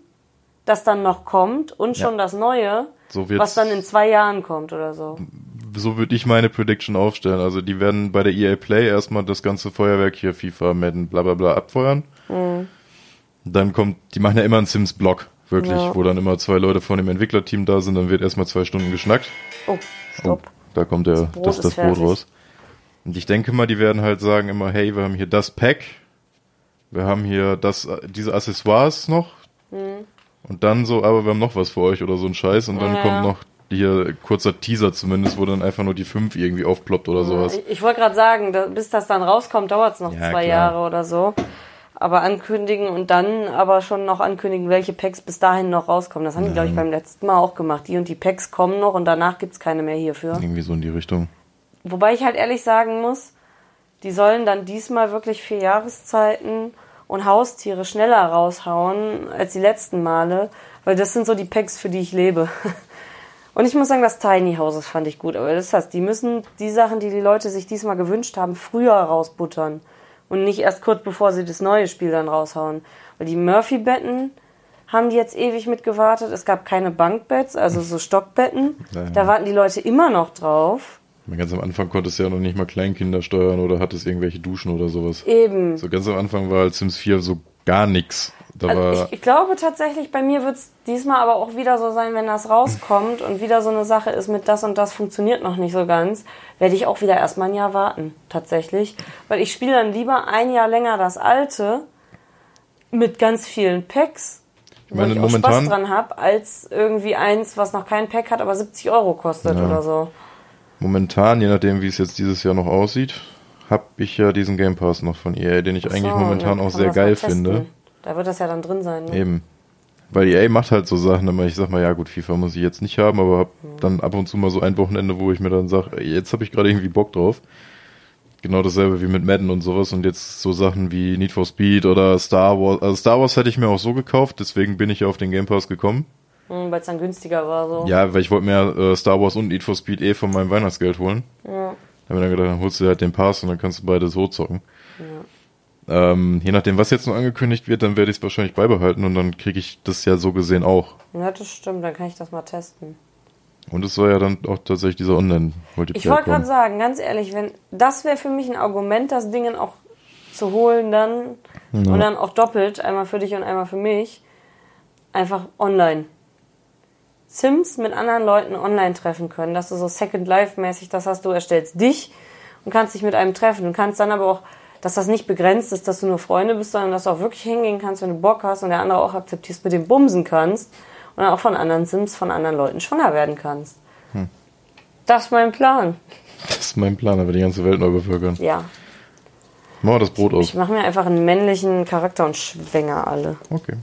das dann noch kommt und schon das Neue, So was dann in zwei Jahren kommt oder so. so würde ich meine Prediction aufstellen. Also die werden bei der EA Play erstmal das ganze Feuerwerk hier, FIFA, Madden, bla bla bla abfeuern. Dann kommt, die machen ja immer einen Sims-Block, wirklich, Ja. wo dann immer zwei Leute von dem Entwicklerteam da sind, dann wird erstmal zwei Stunden geschnackt. Oh, stopp. Da kommt der, Brot das, das Brot raus. Und ich denke mal, die werden halt sagen immer, hey, wir haben hier das Pack, wir haben hier das, diese Accessoires noch, und dann so, aber wir haben noch was für euch oder so ein Scheiß, und dann Ja. kommt noch hier kurzer Teaser zumindest, wo dann einfach nur die fünf irgendwie aufploppt oder sowas. Ich, ich wollte gerade sagen, da, bis das dann rauskommt, dauert es noch Ja, zwei klar. Jahre oder so. Aber ankündigen und dann aber schon noch ankündigen, welche Packs bis dahin noch rauskommen. Das haben die, glaube ich, beim letzten Mal auch gemacht. Die und die Packs kommen noch und danach gibt's keine mehr hierfür. Irgendwie so in die Richtung. Wobei ich halt ehrlich sagen muss, die sollen dann diesmal wirklich vier Jahreszeiten und Haustiere schneller raushauen als die letzten Male, weil das sind so die Packs, für die ich lebe. Und ich muss sagen, das Tiny Houses fand ich gut, aber das heißt, die müssen die Sachen, die die Leute sich diesmal gewünscht haben, früher rausbuttern und nicht erst kurz bevor sie das neue Spiel dann raushauen. Weil die Murphy-Betten haben die jetzt ewig mitgewartet. Es gab keine Bankbetts, also so Stockbetten. Ja. Da warten die Leute immer noch drauf. Ganz am Anfang konntest du ja noch nicht mal Kleinkinder steuern oder hattest irgendwelche Duschen oder sowas. Eben. So ganz am Anfang war halt Sims 4 so gar war, Also ich, ich glaube tatsächlich, bei mir wird es diesmal aber auch wieder so sein, wenn das rauskommt und wieder so eine Sache ist mit das und das funktioniert noch nicht so ganz, werde ich auch wieder erstmal ein Jahr warten, tatsächlich. Weil ich spiele dann lieber ein Jahr länger das alte mit ganz vielen Packs, wo meine, ich auch Spaß dran habe, als irgendwie eins, was noch kein Pack hat, aber 70 Euro kostet Ja. oder so. Momentan, je nachdem wie es jetzt dieses Jahr noch aussieht, habe ich ja diesen Game Pass noch von EA, den ich eigentlich So, momentan dann auch sehr geil finde. Da wird das ja dann drin sein. Ne? Eben. Weil EA macht halt so Sachen, immer ich sag mal, ja gut, FIFA muss ich jetzt nicht haben, aber hab dann ab und zu mal so ein Wochenende, wo ich mir dann sag, ey, jetzt habe ich gerade irgendwie Bock drauf. Genau dasselbe wie mit Madden und sowas und jetzt so Sachen wie Need for Speed oder Star Wars. Also Star Wars hätte ich mir auch so gekauft, deswegen bin ich ja auf den Game Pass gekommen. Hm, Weil es dann günstiger war. So. Ja, weil ich wollte mir äh, Star Wars und Need for Speed eh von meinem Weihnachtsgeld holen. Ja. Da haben wir dann gedacht, dann holst du halt den Pass und dann kannst du beide so zocken. Ähm, je nachdem, was jetzt noch angekündigt wird, dann werde ich es wahrscheinlich beibehalten und dann kriege ich das ja so gesehen auch. ja, das stimmt, dann kann ich das mal testen. Und es soll ja dann auch tatsächlich dieser Online-Multiplayer Ich wollte gerade sagen, ganz ehrlich, wenn das wäre für mich ein Argument, das Dingen auch zu holen dann Ja. und dann auch doppelt, einmal für dich und einmal für mich, einfach online. Sims mit anderen Leuten online treffen können, dass du so Second Life mäßig das hast, du erstellst dich und kannst dich mit einem treffen. Du kannst dann aber auch, dass das nicht begrenzt ist, dass du nur Freunde bist, sondern dass du auch wirklich hingehen kannst, wenn du Bock hast und der andere auch akzeptierst, mit dem bumsen kannst und dann auch von anderen Sims, von anderen Leuten schwanger werden kannst. Das ist mein Plan. Das ist mein Plan, aber die ganze Welt neu bevölkern. Ja. Machen wir das Brot aus. Ich mache mir einfach einen männlichen Charakter und schwänger alle. Okay.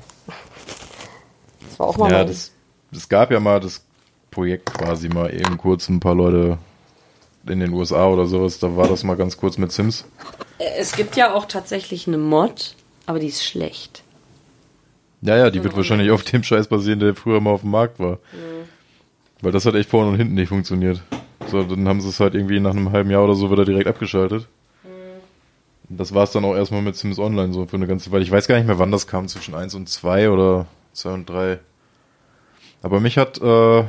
Das war auch mal Ja, mein- das, es gab ja mal das Projekt quasi mal eben kurz ein paar Leute in den USA oder sowas. Da war das mal ganz kurz mit Sims. Es gibt ja auch tatsächlich eine Mod, aber die ist schlecht. Ja, ja, die wird wahrscheinlich auf dem Scheiß basieren, der früher mal auf dem Markt war. Weil das hat echt vorne und hinten nicht funktioniert. So, dann haben sie es halt irgendwie nach einem halben Jahr oder so wieder direkt abgeschaltet. Und Das war es dann auch erstmal mit Sims Online so für eine ganze Weile. Ich weiß gar nicht mehr, wann das kam, zwischen 1 und 2 oder 2 und 3. Aber mich hat äh,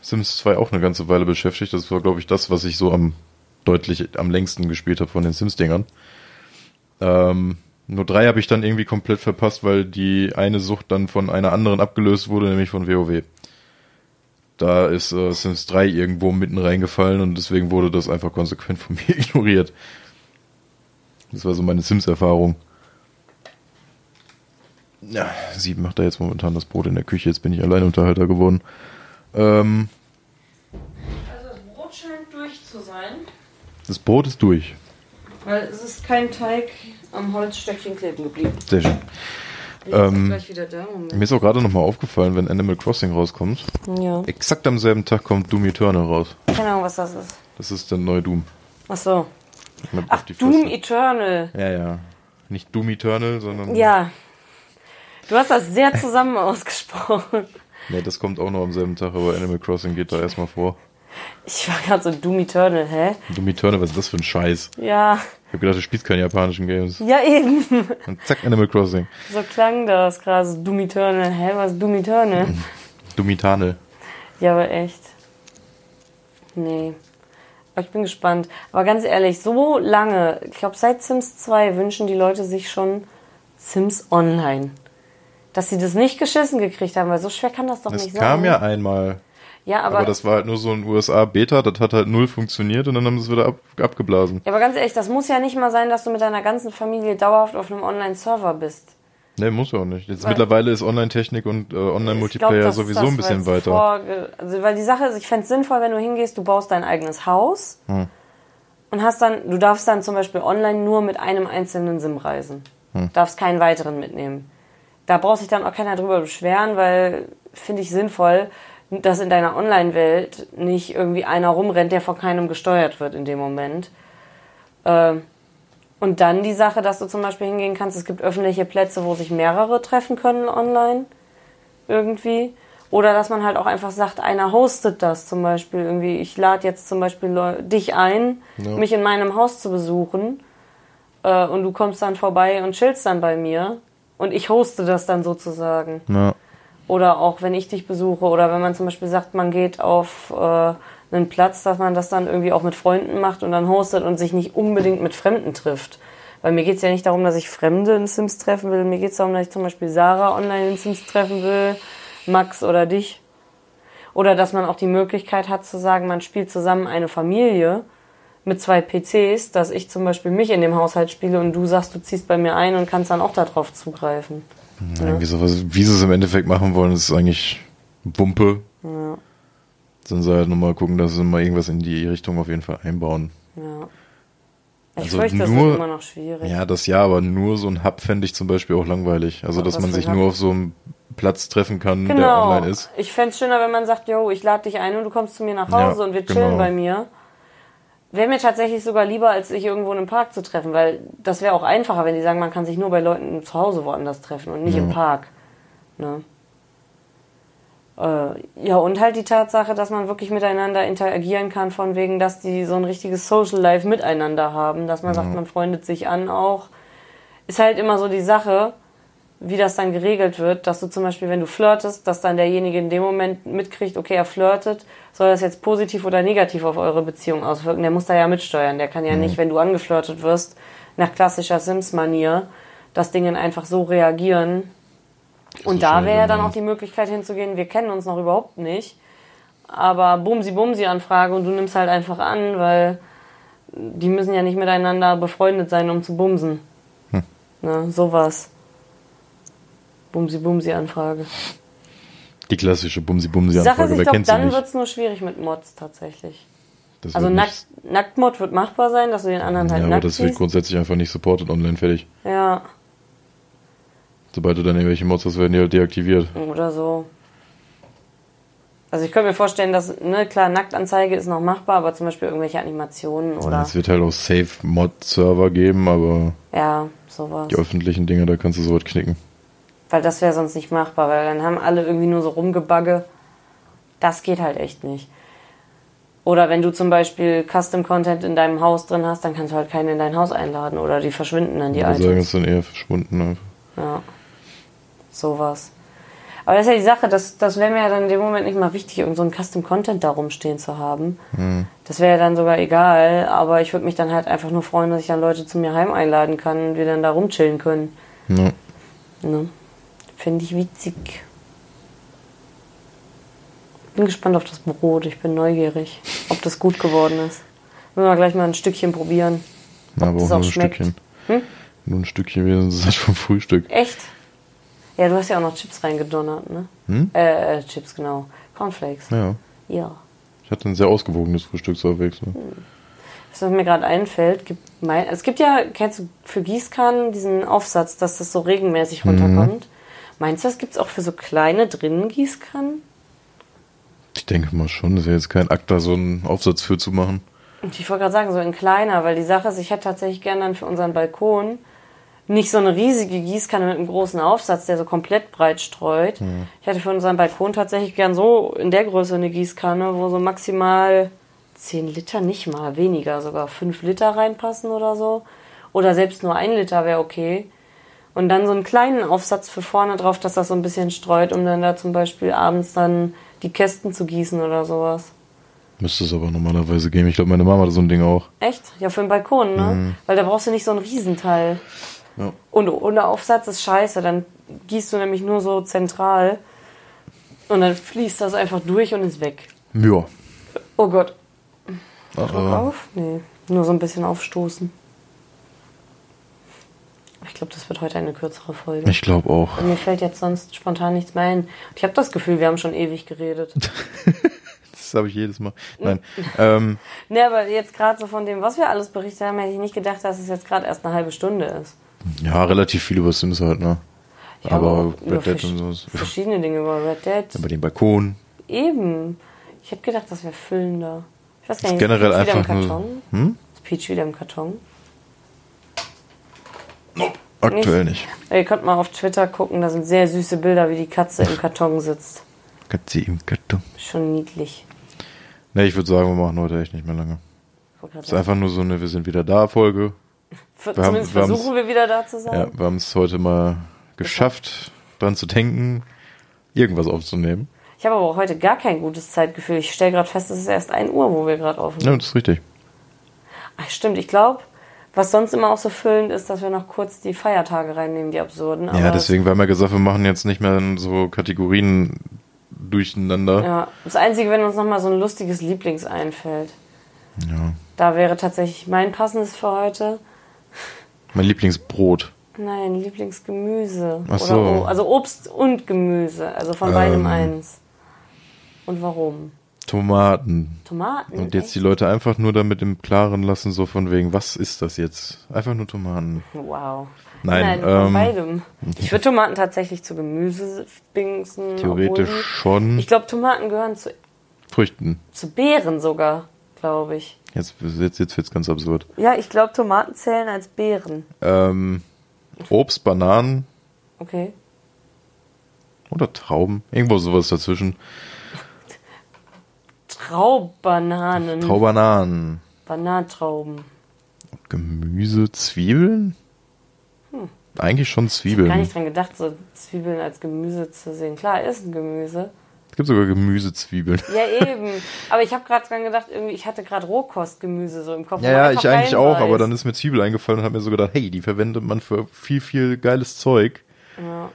Sims 2 auch eine ganze Weile beschäftigt. Das war, glaube ich, das, was ich so am deutlich am längsten gespielt habe von den Sims-Dingern. Ähm, nur drei habe ich dann irgendwie komplett verpasst, weil die eine Sucht dann von einer anderen abgelöst wurde, nämlich von WoW. Da ist äh, Sims 3 irgendwo mitten reingefallen und deswegen wurde das einfach konsequent von mir ignoriert. Das war so meine Sims-Erfahrung. Ja, sie macht da jetzt momentan das Brot in der Küche, jetzt bin ich Alleinunterhalter geworden. Ähm, Also das Brot scheint durch zu sein, das Brot ist durch. weil es ist kein Teig am Holzstöckchen kleben geblieben. Sehr schön. Ich Ähm. Mir ist auch gerade nochmal aufgefallen, wenn Animal Crossing rauskommt. Ja. Exakt am selben Tag kommt Doom Eternal raus. Keine Ahnung, was das ist. Das ist der neue Doom. Ach so. Ach, Doom. Eternal. Ja, ja. Nicht Doom Eternal, sondern. Ja. Du hast das sehr zusammen ausgesprochen. Nee, das kommt auch noch am selben Tag, aber Animal Crossing geht da erstmal vor. Ich war gerade so Doom Eternal, hä? Doom Eternal, was ist das für ein Scheiß? Ja. Ich hab gedacht, du spielst keine japanischen Games. Ja, eben. Und zack, Animal Crossing. So klang das gerade. so Doom Eternal. Hä, was ist Doom Eternal? Doom Eternal. Ja, aber echt. Nee. Aber ich bin gespannt. Aber ganz ehrlich, so lange, ich glaube seit Sims 2 wünschen die Leute sich schon Sims Online. Dass sie das nicht geschissen gekriegt haben, weil so schwer kann das doch Das nicht kam sein. ja einmal. Ja, aber, Aber, das war halt nur so ein USA-Beta, das hat halt null funktioniert und dann haben sie es wieder ab, abgeblasen. ja, aber ganz ehrlich, das muss ja nicht mal sein, dass du mit deiner ganzen Familie dauerhaft auf einem Online-Server bist. Nee, muss ja auch nicht. Jetzt Weil- mittlerweile ist Online-Technik und äh, Online-Multiplayer sowieso das, ein bisschen weiter. vorge- Also, weil die Sache ist, ich fände es sinnvoll, wenn du hingehst, du baust dein eigenes Haus Hm. und hast dann, du darfst dann zum Beispiel online nur mit einem einzelnen Sim reisen. Hm. Darfst keinen weiteren mitnehmen. Da braucht sich dann auch keiner drüber beschweren, weil finde ich sinnvoll, dass in deiner Online-Welt nicht irgendwie einer rumrennt, der von keinem gesteuert wird in dem Moment. Ähm, und dann die Sache, dass du zum Beispiel hingehen kannst, es gibt öffentliche Plätze, wo sich mehrere treffen können online irgendwie. Oder dass man halt auch einfach sagt, einer hostet das zum Beispiel irgendwie. Ich lade jetzt zum Beispiel Leu dich ein, Ja. mich in meinem Haus zu besuchen. Äh, und du kommst dann vorbei und chillst dann bei mir. Und ich hoste das dann sozusagen. Ja. Oder auch wenn ich dich besuche. Oder wenn man zum Beispiel sagt, man geht auf äh, einen Platz, dass man das dann irgendwie auch mit Freunden macht und dann hostet und sich nicht unbedingt mit Fremden trifft. Weil mir geht's ja nicht darum, dass ich Fremde in Sims treffen will. Mir geht's darum, dass ich zum Beispiel Sarah online in Sims treffen will, Max oder dich. Oder dass man auch die Möglichkeit hat zu sagen, man spielt zusammen eine Familie mit zwei PCs, dass ich zum Beispiel mich in dem Haushalt spiele und du sagst, du ziehst bei mir ein und kannst dann auch darauf zugreifen. Ja. Irgendwie sowas, wie sie es im Endeffekt machen wollen, ist eigentlich Wumpe. Ja, Dann sie halt nochmal gucken, dass sie mal irgendwas in die Richtung auf jeden Fall einbauen. ja. Ich Also fürchte, das nur- wird immer noch schwierig. Ja, das ja, aber nur so ein Hub fände ich zum Beispiel auch langweilig. Also, Ja, dass man sich nur Hub? auf so einem Platz treffen kann, der Genau. online ist. Ich fände es schöner, wenn man sagt, yo, ich lade dich ein und du kommst zu mir nach Hause Ja, und wir chillen genau. bei mir. Wäre mir tatsächlich sogar lieber, als sich irgendwo in einem Park zu treffen, weil das wäre auch einfacher, wenn die sagen, man kann sich nur bei Leuten zu Hause woanders treffen und nicht im Park. Ne? Äh, ja, und halt die Tatsache, dass man wirklich miteinander interagieren kann, von wegen, dass die so ein richtiges Social Life miteinander haben, dass man sagt, man freundet sich an auch. Ist halt immer so die Sache, wie das dann geregelt wird, dass du zum Beispiel, wenn du flirtest, dass dann derjenige in dem Moment mitkriegt, okay, er flirtet, soll das jetzt positiv oder negativ auf eure Beziehung auswirken? Der muss da ja mitsteuern. Der kann ja nicht, wenn du angeflirtet wirst, nach klassischer Sims-Manier das Ding einfach so reagieren. Und da wäre ja dann auch die Möglichkeit hinzugehen, wir kennen uns noch überhaupt nicht, aber Bumsi Bumsi Anfrage und du nimmst halt einfach an, weil die müssen ja nicht miteinander befreundet sein, um zu bumsen. Hm. Ne, sowas. Bumsi Bumsi Anfrage. Die klassische Bumsi-Bumsi-Anfrage, Sache ist, ich glaube, dann wird es nur schwierig mit Mods tatsächlich. Das Also wird Nackt, Nacktmod wird machbar sein, dass du den anderen nicht, halt ja, aber nackt das wird siehst. grundsätzlich einfach nicht supported online, fertig. Ja, Sobald du dann irgendwelche Mods hast, werden die halt deaktiviert. oder so. Also ich könnte mir vorstellen, dass, ne, klar, Nacktanzeige ist noch machbar, aber zum Beispiel irgendwelche Animationen oder Es wird halt auch Safe-Mod-Server geben, aber ja, sowas. die öffentlichen Dinge, da kannst du sowas knicken. Weil das wäre sonst nicht machbar, weil dann haben alle irgendwie nur so rumgebugge. Das geht halt echt nicht. Oder wenn du zum Beispiel Custom-Content in deinem Haus drin hast, dann kannst du halt keinen in dein Haus einladen oder die verschwinden dann die Die sagen, Items. ist dann eher verschwunden. Einfach. Ja, sowas. Aber das ist ja die Sache, das, das wäre mir ja dann in dem Moment nicht mal wichtig, irgend so ein Custom-Content da rumstehen zu haben. Das wäre ja dann sogar egal, aber ich würde mich dann halt einfach nur freuen, dass ich dann Leute zu mir heim einladen kann und wir dann da rumchillen können. Ja. Ne? Finde ich witzig. Bin gespannt auf das Brot, ich bin neugierig, ob das gut geworden ist. Müssen wir gleich mal ein Stückchen probieren. Na, aber auch auch nur ein schmeckt. Stückchen. Hm? Nur ein Stückchen wäre es halt vom Frühstück. Echt? Ja, du hast ja auch noch Chips reingedonnert, ne? Hm? Äh, äh, Chips, genau. Cornflakes. Ja. Ja. Ich hatte ein sehr ausgewogenes Frühstück zur Abwechslung. Was mir gerade einfällt, gibt mein, es gibt ja, kennst du für Gießkannen diesen Aufsatz, dass das so regelmäßig runterkommt. Meinst du, das gibt's auch für so kleine drinnen Gießkannen? Ich denke mal schon, das ist ja jetzt kein Akt, da so einen Aufsatz für zu machen. Und ich wollte gerade sagen, so in kleiner, weil die Sache ist, ich hätte tatsächlich gern dann für unseren Balkon nicht so eine riesige Gießkanne mit einem großen Aufsatz, der so komplett breit streut. Ich hätte für unseren Balkon tatsächlich gern so in der Größe eine Gießkanne, wo so maximal 10 Liter, nicht mal, weniger, sogar 5 Liter reinpassen oder so. Oder selbst nur ein Liter wäre okay. Und dann so einen kleinen Aufsatz für vorne drauf, dass das so ein bisschen streut, um dann da zum Beispiel abends dann die Kästen zu gießen oder sowas. Müsste es aber normalerweise geben. Ich glaube, meine Mama hat so ein Ding auch. Echt? Ja, für den Balkon, ne? Mhm. Weil da brauchst du nicht so einen Riesenteil. Ja. Und ohne Aufsatz ist scheiße. Dann gießt du nämlich nur so zentral. Und dann fließt das einfach durch und ist weg. Ja. Oh Gott. Druck Äh, auf? Nee. Nur so ein bisschen aufstoßen. Ich glaube, das wird heute eine kürzere Folge. ich glaube auch. Mir fällt jetzt sonst spontan nichts mehr ein. Und ich habe das Gefühl, wir haben schon ewig geredet. Das habe ich jedes Mal. Nein. ähm, ne, aber jetzt gerade so von dem, was wir alles berichtet haben, hätte ich nicht gedacht, dass es jetzt gerade erst eine halbe Stunde ist. ja, relativ viel über Sims halt, ne? Ja, aber Red Dead und sowas. Verschiedene Dinge über Red Dead. Über den Balkon. Eben. Ich hätte gedacht, das wäre füllender. Ich weiß gar Ist nicht, generell ist Peach wieder einfach im nur. Karton? Hm? Ist Peach wieder im Karton? Aktuell nicht. Ihr könnt mal auf Twitter gucken, da sind sehr süße Bilder, wie die Katze im Karton sitzt. Katze im Karton. Schon niedlich. Ne, ich würde sagen, wir machen heute echt nicht mehr lange. Es ist einfach nur so eine Wir sind wieder da Folge. Ver- wir haben- Zumindest wir haben's- versuchen wir wieder da zu sein. Ja, wir haben es heute mal geschafft, dran zu denken, irgendwas aufzunehmen. Ich habe aber auch heute gar kein gutes Zeitgefühl. Ich stelle gerade fest, es ist erst 1 Uhr, wo wir gerade aufnehmen. Ja, das ist richtig. Ach, stimmt. Ich glaube, was sonst immer auch so füllend ist, dass wir noch kurz die Feiertage reinnehmen, die absurden. Ja, aber deswegen, weil wir gesagt, wir machen jetzt nicht mehr so Kategorien durcheinander. Ja, das Einzige, wenn uns noch mal so ein lustiges Lieblings einfällt. Ja. Da wäre tatsächlich mein passendes für heute. Mein Lieblingsbrot. Nein, Lieblingsgemüse. Ach Oder so. O- also Obst und Gemüse. Also von beidem Ähm. eins. Und warum? Tomaten. Tomaten. Und jetzt die echt? Leute einfach nur damit im Klaren lassen, so von wegen, was ist das jetzt? Einfach nur Tomaten. Wow. Nein, von ähm, beidem. Ich würde Tomaten tatsächlich zu Gemüse bingsen. Theoretisch obwohl schon. Ich glaube, Tomaten gehören zu, Früchten. zu Beeren sogar, glaube ich. Jetzt, jetzt, jetzt wird's ganz absurd. Ja, ich glaube, Tomaten zählen als Beeren. Ähm, Obst, Bananen Okay. oder Trauben. Irgendwo sowas dazwischen. Traubananen. Traubananen. Bananentrauben. Gemüse, Zwiebeln? Eigentlich schon Gar Zwiebeln. nicht dran gedacht, so Zwiebeln als Gemüse zu sehen. Klar, ist ein Gemüse. gibt sogar Gemüsezwiebeln. Ja, eben. Aber ich habe gerade dran gedacht, irgendwie, ich hatte gerade Rohkostgemüse so im Kopf. Ja, ja, ich eigentlich auch, aber dann ist mir Zwiebel eingefallen und habe mir so gedacht, hey, die verwendet man für viel, viel geiles Zeug. Ja.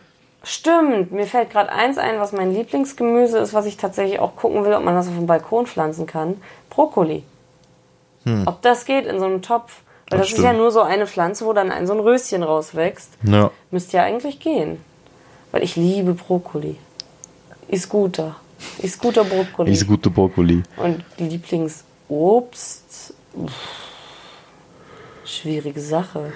Stimmt, mir fällt gerade eins ein, was mein Lieblingsgemüse ist, was ich tatsächlich auch gucken will, ob man das auf dem Balkon pflanzen kann. Brokkoli. Hm. Ob das geht in so einem Topf. Weil das, das ist ja nur so eine Pflanze, wo dann ein so ein Röschen rauswächst. Ja. Müsste ja eigentlich gehen. Weil ich liebe Brokkoli. Ist guter. Ist guter Brokkoli. Ist guter Brokkoli. Und Lieblingsobst. Schwierige Sache.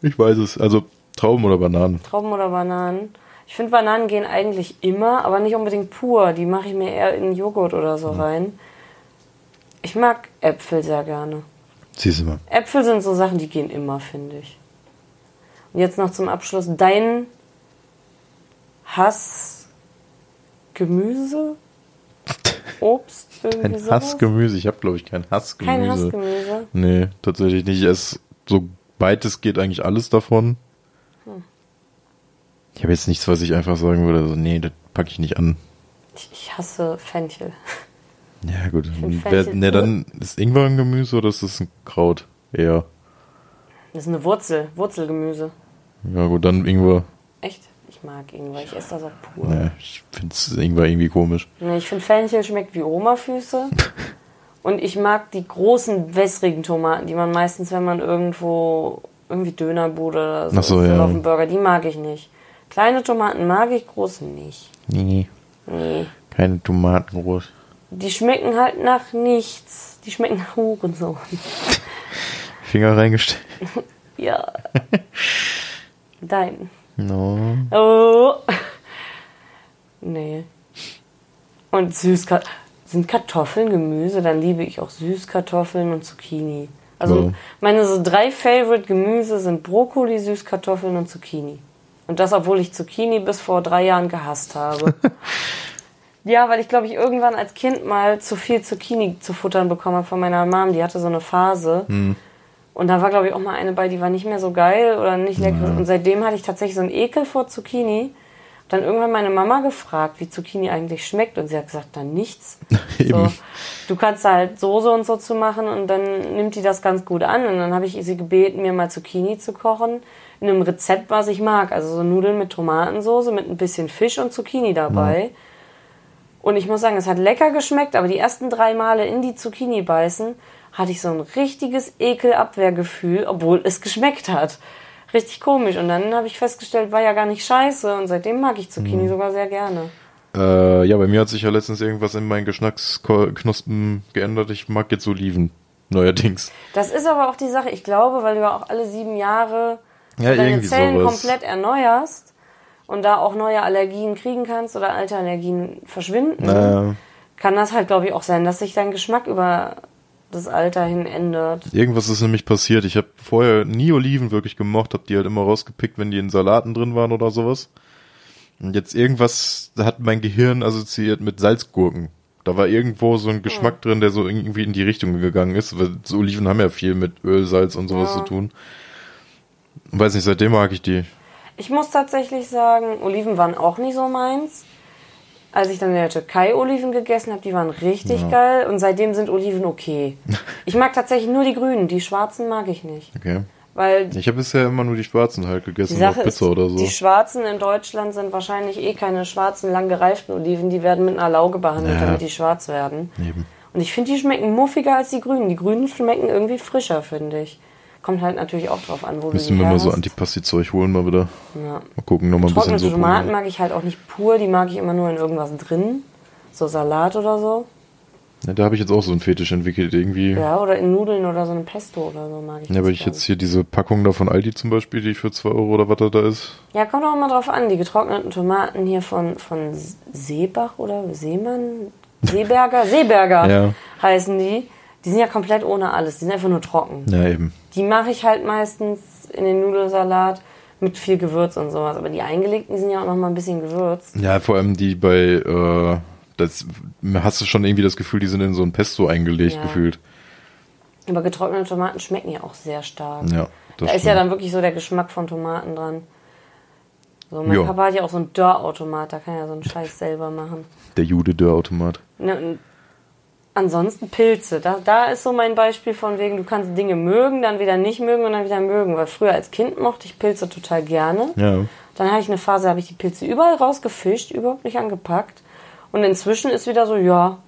Ich weiß es. Also Trauben oder Bananen? Trauben oder Bananen. Ich finde, Bananen gehen eigentlich immer, aber nicht unbedingt pur. Die mache ich mir eher in Joghurt oder so mhm. rein. Ich mag Äpfel sehr gerne. Siehst du mal. Äpfel sind so Sachen, die gehen immer, finde ich. Und jetzt noch zum Abschluss dein Hass Gemüse? Obst? Irgendwie Kein Hassgemüse. Ich habe, glaube ich, kein Hassgemüse. Kein Hassgemüse? Nee, tatsächlich nicht. Ich esse so weit es geht eigentlich alles davon. Ich habe jetzt nichts, was ich einfach sagen würde, so, nee, das packe ich nicht an. Ich, ich hasse Fenchel. Ja, gut. Wer, ne, dann ist Ingwer ein Gemüse oder ist das ein Kraut? Eher. Das ist eine Wurzel, Wurzelgemüse. Ja, gut, dann Ingwer. Echt? Ich mag Ingwer, ich esse das auch pur. Nee, ich finde Ingwer irgendwie komisch. Nee, ich finde Fenchel schmeckt wie Oma-Füße. Und ich mag die großen, wässrigen Tomaten, die man meistens, wenn man irgendwo irgendwie Dönerbude oder so, so ja. auf dem Burger, die mag ich nicht. Kleine Tomaten mag ich, große nicht. Nee. Nee. Keine Tomaten groß. Die schmecken halt nach nichts. Die schmecken nach Hurensohn. Finger reingesteckt. ja. Dein. No. Oh. Nee. Und Süßkartoffeln. Sind Kartoffeln Gemüse? Dann liebe ich auch Süßkartoffeln und Zucchini. Also ja. meine so drei Favorite Gemüse sind Brokkoli, Süßkartoffeln und Zucchini. Und das, obwohl ich Zucchini bis vor drei Jahren gehasst habe. ja, weil ich glaube ich irgendwann als Kind mal zu viel Zucchini zu futtern bekommen habe von meiner Mom. Die hatte so eine Phase. Hm. Und da war glaube ich auch mal eine bei, die war nicht mehr so geil oder nicht lecker. Ja. Und seitdem hatte ich tatsächlich so einen Ekel vor Zucchini. Dann irgendwann meine Mama gefragt, wie Zucchini eigentlich schmeckt. Und sie hat gesagt, dann nichts. so, du kannst da halt Soße und so zu machen und dann nimmt die das ganz gut an. Und dann habe ich sie gebeten, mir mal Zucchini zu kochen in einem Rezept, was ich mag. Also so Nudeln mit Tomatensoße, mit ein bisschen Fisch und Zucchini dabei. Ja. Und ich muss sagen, es hat lecker geschmeckt, aber die ersten drei Male in die Zucchini beißen, hatte ich so ein richtiges Ekelabwehrgefühl, obwohl es geschmeckt hat. Richtig komisch. Und dann habe ich festgestellt, war ja gar nicht scheiße. Und seitdem mag ich Zucchini mhm. sogar sehr gerne. Äh, ja, bei mir hat sich ja letztens irgendwas in meinen Geschmacksknospen geändert. Ich mag jetzt Oliven. Neuerdings. Das ist aber auch die Sache. Ich glaube, weil du ja auch alle sieben Jahre ja, deine Zellen sowas. komplett erneuerst und da auch neue Allergien kriegen kannst oder alte Allergien verschwinden, naja. kann das halt, glaube ich, auch sein, dass sich dein Geschmack über das Alter hin ändert. Irgendwas ist nämlich passiert. Ich habe vorher nie Oliven wirklich gemocht, habe die halt immer rausgepickt, wenn die in Salaten drin waren oder sowas. Und jetzt irgendwas hat mein Gehirn assoziiert mit Salzgurken. Da war irgendwo so ein Geschmack ja. drin, der so irgendwie in die Richtung gegangen ist, weil so Oliven haben ja viel mit Öl, Salz und sowas ja. zu tun. Weiß nicht, seitdem mag ich die. Ich muss tatsächlich sagen, Oliven waren auch nicht so meins. Als ich dann in der Türkei Oliven gegessen habe, die waren richtig ja. geil und seitdem sind Oliven okay. Ich mag tatsächlich nur die grünen, die schwarzen mag ich nicht. Okay. Weil ich habe bisher immer nur die schwarzen halt gegessen, auf Pizza ist, oder so. Die schwarzen in Deutschland sind wahrscheinlich eh keine schwarzen, lang gereiften Oliven. Die werden mit einer Lauge behandelt, ja. damit die schwarz werden. Eben. Und ich finde, die schmecken muffiger als die grünen. Die grünen schmecken irgendwie frischer, finde ich. Kommt halt natürlich auch drauf an, wo Müssen du wir mal so Antipasti-Zeug holen mal wieder. Ja. Mal gucken, nochmal ein bisschen so. Tomaten mag ich halt auch nicht pur, die mag ich immer nur in irgendwas drin. So Salat oder so. Ja, da habe ich jetzt auch so einen Fetisch entwickelt, irgendwie. Ja, oder in Nudeln oder so ein Pesto oder so mag ich Ja, aber ich jetzt hier diese Packung da von Aldi zum Beispiel, die für 2 Euro oder was da ist. Ja, kommt auch mal drauf an. Die getrockneten Tomaten hier von, von Seebach oder Seemann? Seeberger? Seeberger ja. heißen die. Die sind ja komplett ohne alles. Die sind einfach nur trocken. Ja, eben. Die mache ich halt meistens in den Nudelsalat mit viel Gewürz und sowas. Aber die eingelegten sind ja auch noch mal ein bisschen gewürzt. Ja, vor allem die bei, äh, das hast du schon irgendwie das Gefühl, die sind in so ein Pesto eingelegt ja. gefühlt. Aber getrocknete Tomaten schmecken ja auch sehr stark. Ja. da stimmt. ist ja dann wirklich so der Geschmack von Tomaten dran. So, mein Ja. Papa hat ja auch so einen Dörrautomat, da kann er so einen Scheiß selber machen. Da kann er so einen Scheiß selber machen. Der Jude-Dörrautomat. Ne, und ansonsten Pilze. Da, da ist so mein Beispiel von wegen, du kannst Dinge mögen, dann wieder nicht mögen und dann wieder mögen. Weil früher als Kind mochte ich Pilze total gerne. Ja. Dann hatte ich eine Phase, habe ich die Pilze überall rausgefischt, überhaupt nicht angepackt. Und inzwischen ist wieder so, ja,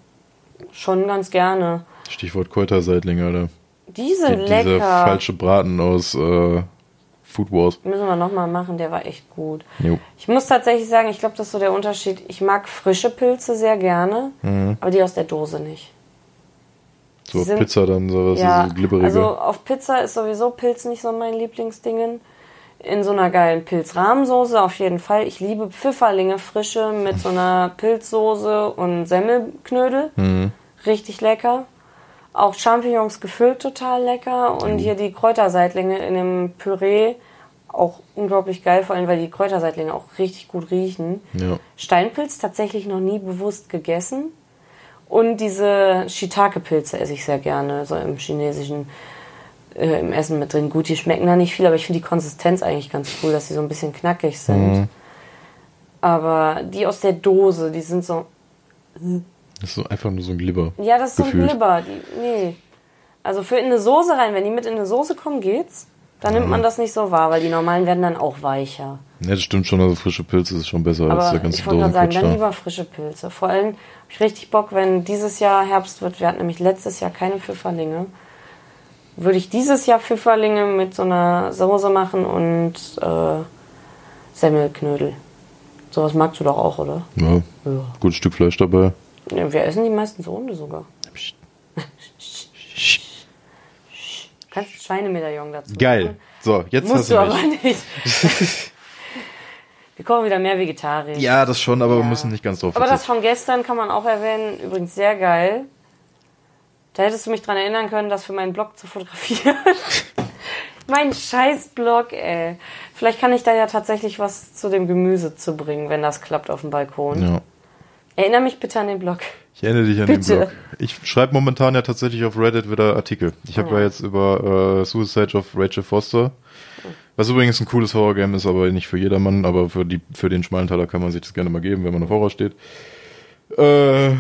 schon ganz gerne. Stichwort Kräuterseitling, Alter. Die Die, sind dieser lecker. falsche Braten aus äh, Food Wars. Müssen wir nochmal machen, der war echt gut. Jo. Ich muss tatsächlich sagen, ich glaube, das ist so der Unterschied. Ich mag frische Pilze sehr gerne, Mhm. aber die aus der Dose nicht. So auf sind- Pizza dann sowas, Ja, so also auf Pizza ist sowieso Pilz nicht so mein Lieblingsdingen. In so einer geilen Pilzrahmsoße auf jeden Fall. Ich liebe Pfifferlinge frische mit so einer Pilzsoße und Semmelknödel. Mhm. Richtig lecker. Auch Champignons gefüllt total lecker. Und hier die Kräuterseitlinge in dem Püree auch unglaublich geil, vor allem weil die Kräuterseitlinge auch richtig gut riechen. ja. Steinpilz tatsächlich noch nie bewusst gegessen. Und diese Shiitake-Pilze esse ich sehr gerne, so im chinesischen, äh, im Essen mit drin. Gut, die schmecken da nicht viel, aber ich finde die Konsistenz eigentlich ganz cool, dass sie so ein bisschen knackig sind. Aber die aus der Dose, die sind so, Das ist so einfach nur so ein Glibber. ja, das ist so ein Gefühlt. Glibber. Die, nee. Also für in eine Soße rein, wenn die mit in eine Soße kommen, geht's. Dann nimmt man das nicht so wahr, weil die normalen werden dann auch weicher. Ja, das stimmt schon, also frische Pilze ist schon besser als Aber der ganze ich wollte gerade sagen, dann lieber frische Pilze. Vor allem habe ich richtig Bock, wenn dieses Jahr Herbst wird. Wir hatten nämlich letztes Jahr keine Pfifferlinge. Würde ich dieses Jahr Pfifferlinge mit so einer Soße machen und äh, Semmelknödel. Sowas magst du doch auch, oder? Ja, Ja. gutes Stück Fleisch dabei. Ja, Wir essen die meisten so Hunde sogar. Du kannst ein Schweinemedaillon dazu Geil. machen. So, jetzt Musst hast du du aber mich. nicht. Wir kochen wieder mehr vegetarisch. Ja, das schon, aber wir Ja. müssen nicht ganz drauf Aber das von gestern kann man auch erwähnen, übrigens sehr geil. Da hättest du mich dran erinnern können, das für meinen Blog zu fotografieren. mein scheiß Blog, ey. Vielleicht kann ich da ja tatsächlich was zu dem Gemüse zu bringen, wenn das klappt auf dem Balkon. Ja. Erinnere mich bitte an den Blog. Ich erinnere dich an Bitte. den Blog. Ich schreibe momentan ja tatsächlich auf Reddit wieder Artikel. Ich habe Ja. ja. jetzt über äh, Suicide of Rachel Foster, was übrigens ein cooles Horrorgame ist, aber nicht für jedermann, aber für die für den schmalen Taler kann man sich das gerne mal geben, wenn man auf Horror steht. Äh,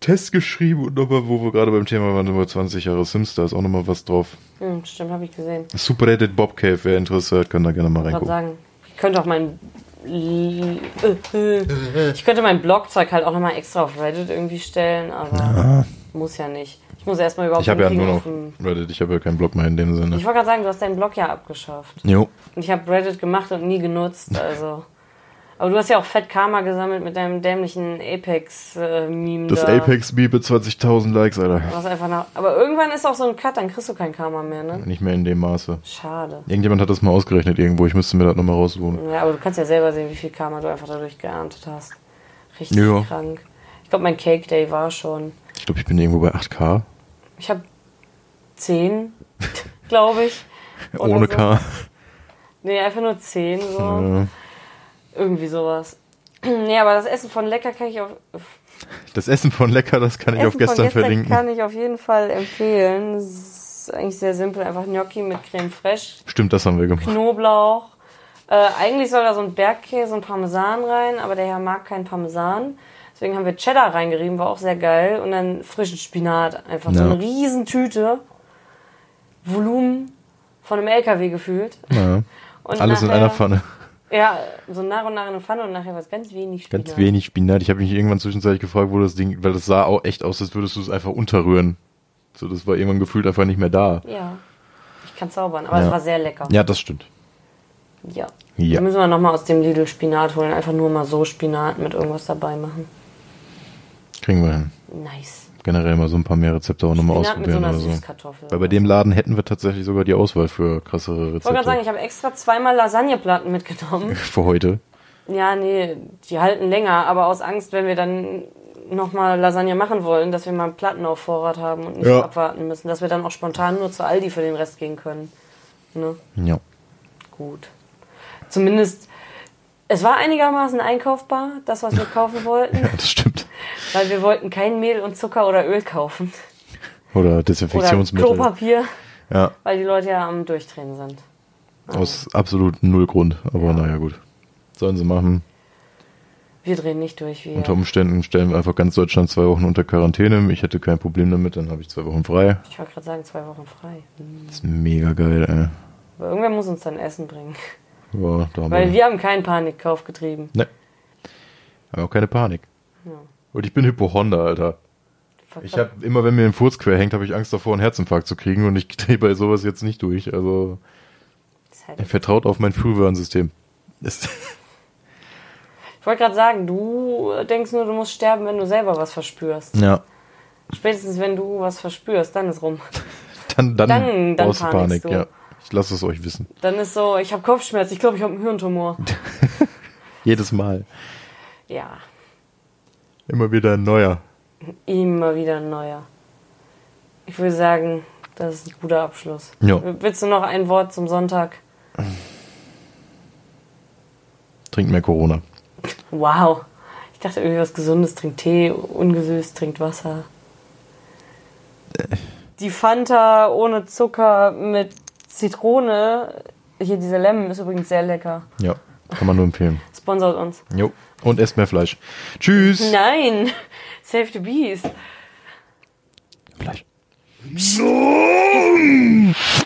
Test geschrieben und nochmal, wo wir gerade beim Thema waren, über 20 Jahre Sims, da ist auch nochmal was drauf. Hm, stimmt, habe ich gesehen. Subreddit Bob Cave, wer interessiert, kann da gerne mal Ich reingucken. sagen, ich könnte auch mein L- äh, ich könnte mein Blogzeug halt auch nochmal extra auf Reddit irgendwie stellen, aber muss ja nicht. Ich muss erstmal überhaupt Ich habe ja nur noch Reddit, ich habe ja keinen Blog mehr in dem Sinne. Ich wollte gerade sagen, du hast deinen Blog ja abgeschafft. Jo. Und ich habe Reddit gemacht und nie genutzt, also. Aber du hast ja auch Fett Karma gesammelt mit deinem dämlichen Apex-Meme. Das da. Apex-Meme mit 20.000 Likes, Alter. Was einfach nach, aber irgendwann ist auch so ein Cut, dann kriegst du kein Karma mehr, ne? Nicht mehr in dem Maße. Schade. Irgendjemand hat das mal ausgerechnet irgendwo, ich müsste mir das nochmal raussuchen. Ja, aber du kannst ja selber sehen, wie viel Karma du einfach dadurch geerntet hast. Richtig Ja. krank. Ich glaube, mein Cake Day war schon. Ich glaube, ich bin irgendwo bei 8K. Ich habe 10, glaube ich. Ohne so. K. Nee, einfach nur 10, so. Ja. Irgendwie sowas. Nee, aber das Essen von Lecker kann ich auf. Das Essen von Lecker, das kann ich Essen auf gestern, von gestern verlinken. kann ich auf jeden Fall empfehlen. Das ist eigentlich sehr simpel. Einfach Gnocchi mit Creme fraiche, Stimmt, das haben wir gemacht. Knoblauch. Äh, eigentlich soll da so ein Bergkäse und Parmesan rein, aber der Herr mag keinen Parmesan. Deswegen haben wir Cheddar reingerieben, war auch sehr geil. Und dann frischen Spinat. Einfach so Ja. eine Riesentüte. Volumen von einem LKW gefühlt. Ja. Und Alles in nachher- einer Pfanne. Ja, so nach und nach in eine Pfanne und nachher was ganz wenig Spinat. Ganz wenig Spinat. Ich habe mich irgendwann zwischenzeitlich gefragt, wo das Ding, weil das sah auch echt aus, als würdest du es einfach unterrühren. So, das war irgendwann gefühlt einfach nicht mehr da. Ja. Ich kann zaubern, aber Ja. es war sehr lecker. Ja, das stimmt. Ja. Ja. Da müssen wir nochmal aus dem Lidl Spinat holen. Einfach nur mal so Spinat mit irgendwas dabei machen. Kriegen wir hin. Nice. Generell mal so ein paar mehr Rezepte auch nochmal Spinat mit so ausprobieren oder so. Weil bei dem Laden hätten wir tatsächlich sogar die Auswahl für krassere ich wollte Rezepte. gerade sagen, ich habe extra zweimal Lasagneplatten mitgenommen. für heute. Ja, nee, die halten länger, aber aus Angst, wenn wir dann nochmal Lasagne machen wollen, dass wir mal Platten auf Vorrat haben und nicht Ja. abwarten müssen, dass wir dann auch spontan nur zu Aldi für den Rest gehen können. Ne? Ja. Gut. Zumindest, es war einigermaßen einkaufbar, das, was wir kaufen wollten, ja, das stimmt. weil wir wollten kein Mehl und Zucker oder Öl kaufen. Oder Oder Desinfektionsmittel. Klopapier, ja, weil die Leute ja am Durchdrehen sind. aus absolut null Grund. Aber naja, gut. Sollen sie machen. Wir drehen nicht durch. Wir Unter Umständen stellen wir einfach ganz Deutschland zwei Wochen unter Quarantäne. Ich hätte kein Problem damit, dann habe ich zwei Wochen frei. ich wollte gerade sagen, zwei Wochen frei. Hm. Das ist mega geil, ey. Aber irgendwer muss uns dann Essen bringen. Ja, haben Weil wir, haben keinen Panikkauf getrieben. ne. Aber auch keine Panik. Ja. Und ich bin Hypochonder, Alter. Ich habe immer, wenn mir ein Furz quer hängt, habe ich Angst davor, einen Herzinfarkt zu kriegen und ich drehe bei sowas jetzt nicht durch. Also halt- ich vertraut auf mein Frühwarnsystem. Ich wollte gerade sagen, du denkst nur, du musst sterben, wenn du selber was verspürst. ja, Spätestens wenn du was verspürst, dann ist rum. dann dann, Dann- dann du Panik. panikst du. Ja, ich lasse es euch wissen. Dann ist so, ich habe Kopfschmerz, ich glaube, ich habe einen Hirntumor. Jedes Mal. Ja, Immer wieder ein neuer. immer wieder ein neuer. Ich würde sagen, das ist ein guter Abschluss. Ja. Willst du noch ein Wort zum Sonntag? Trinkt mehr Corona. Wow. Ich dachte irgendwie was Gesundes. Trinkt Tee, ungesüßt, trinkt Wasser. Die Fanta ohne Zucker mit Zitrone, hier diese Lemon ist übrigens sehr lecker. Ja, kann man nur empfehlen. Sponsort uns. Jo. Und esst mehr Fleisch. Tschüss. Nein. Save the Beast. Fleisch. No!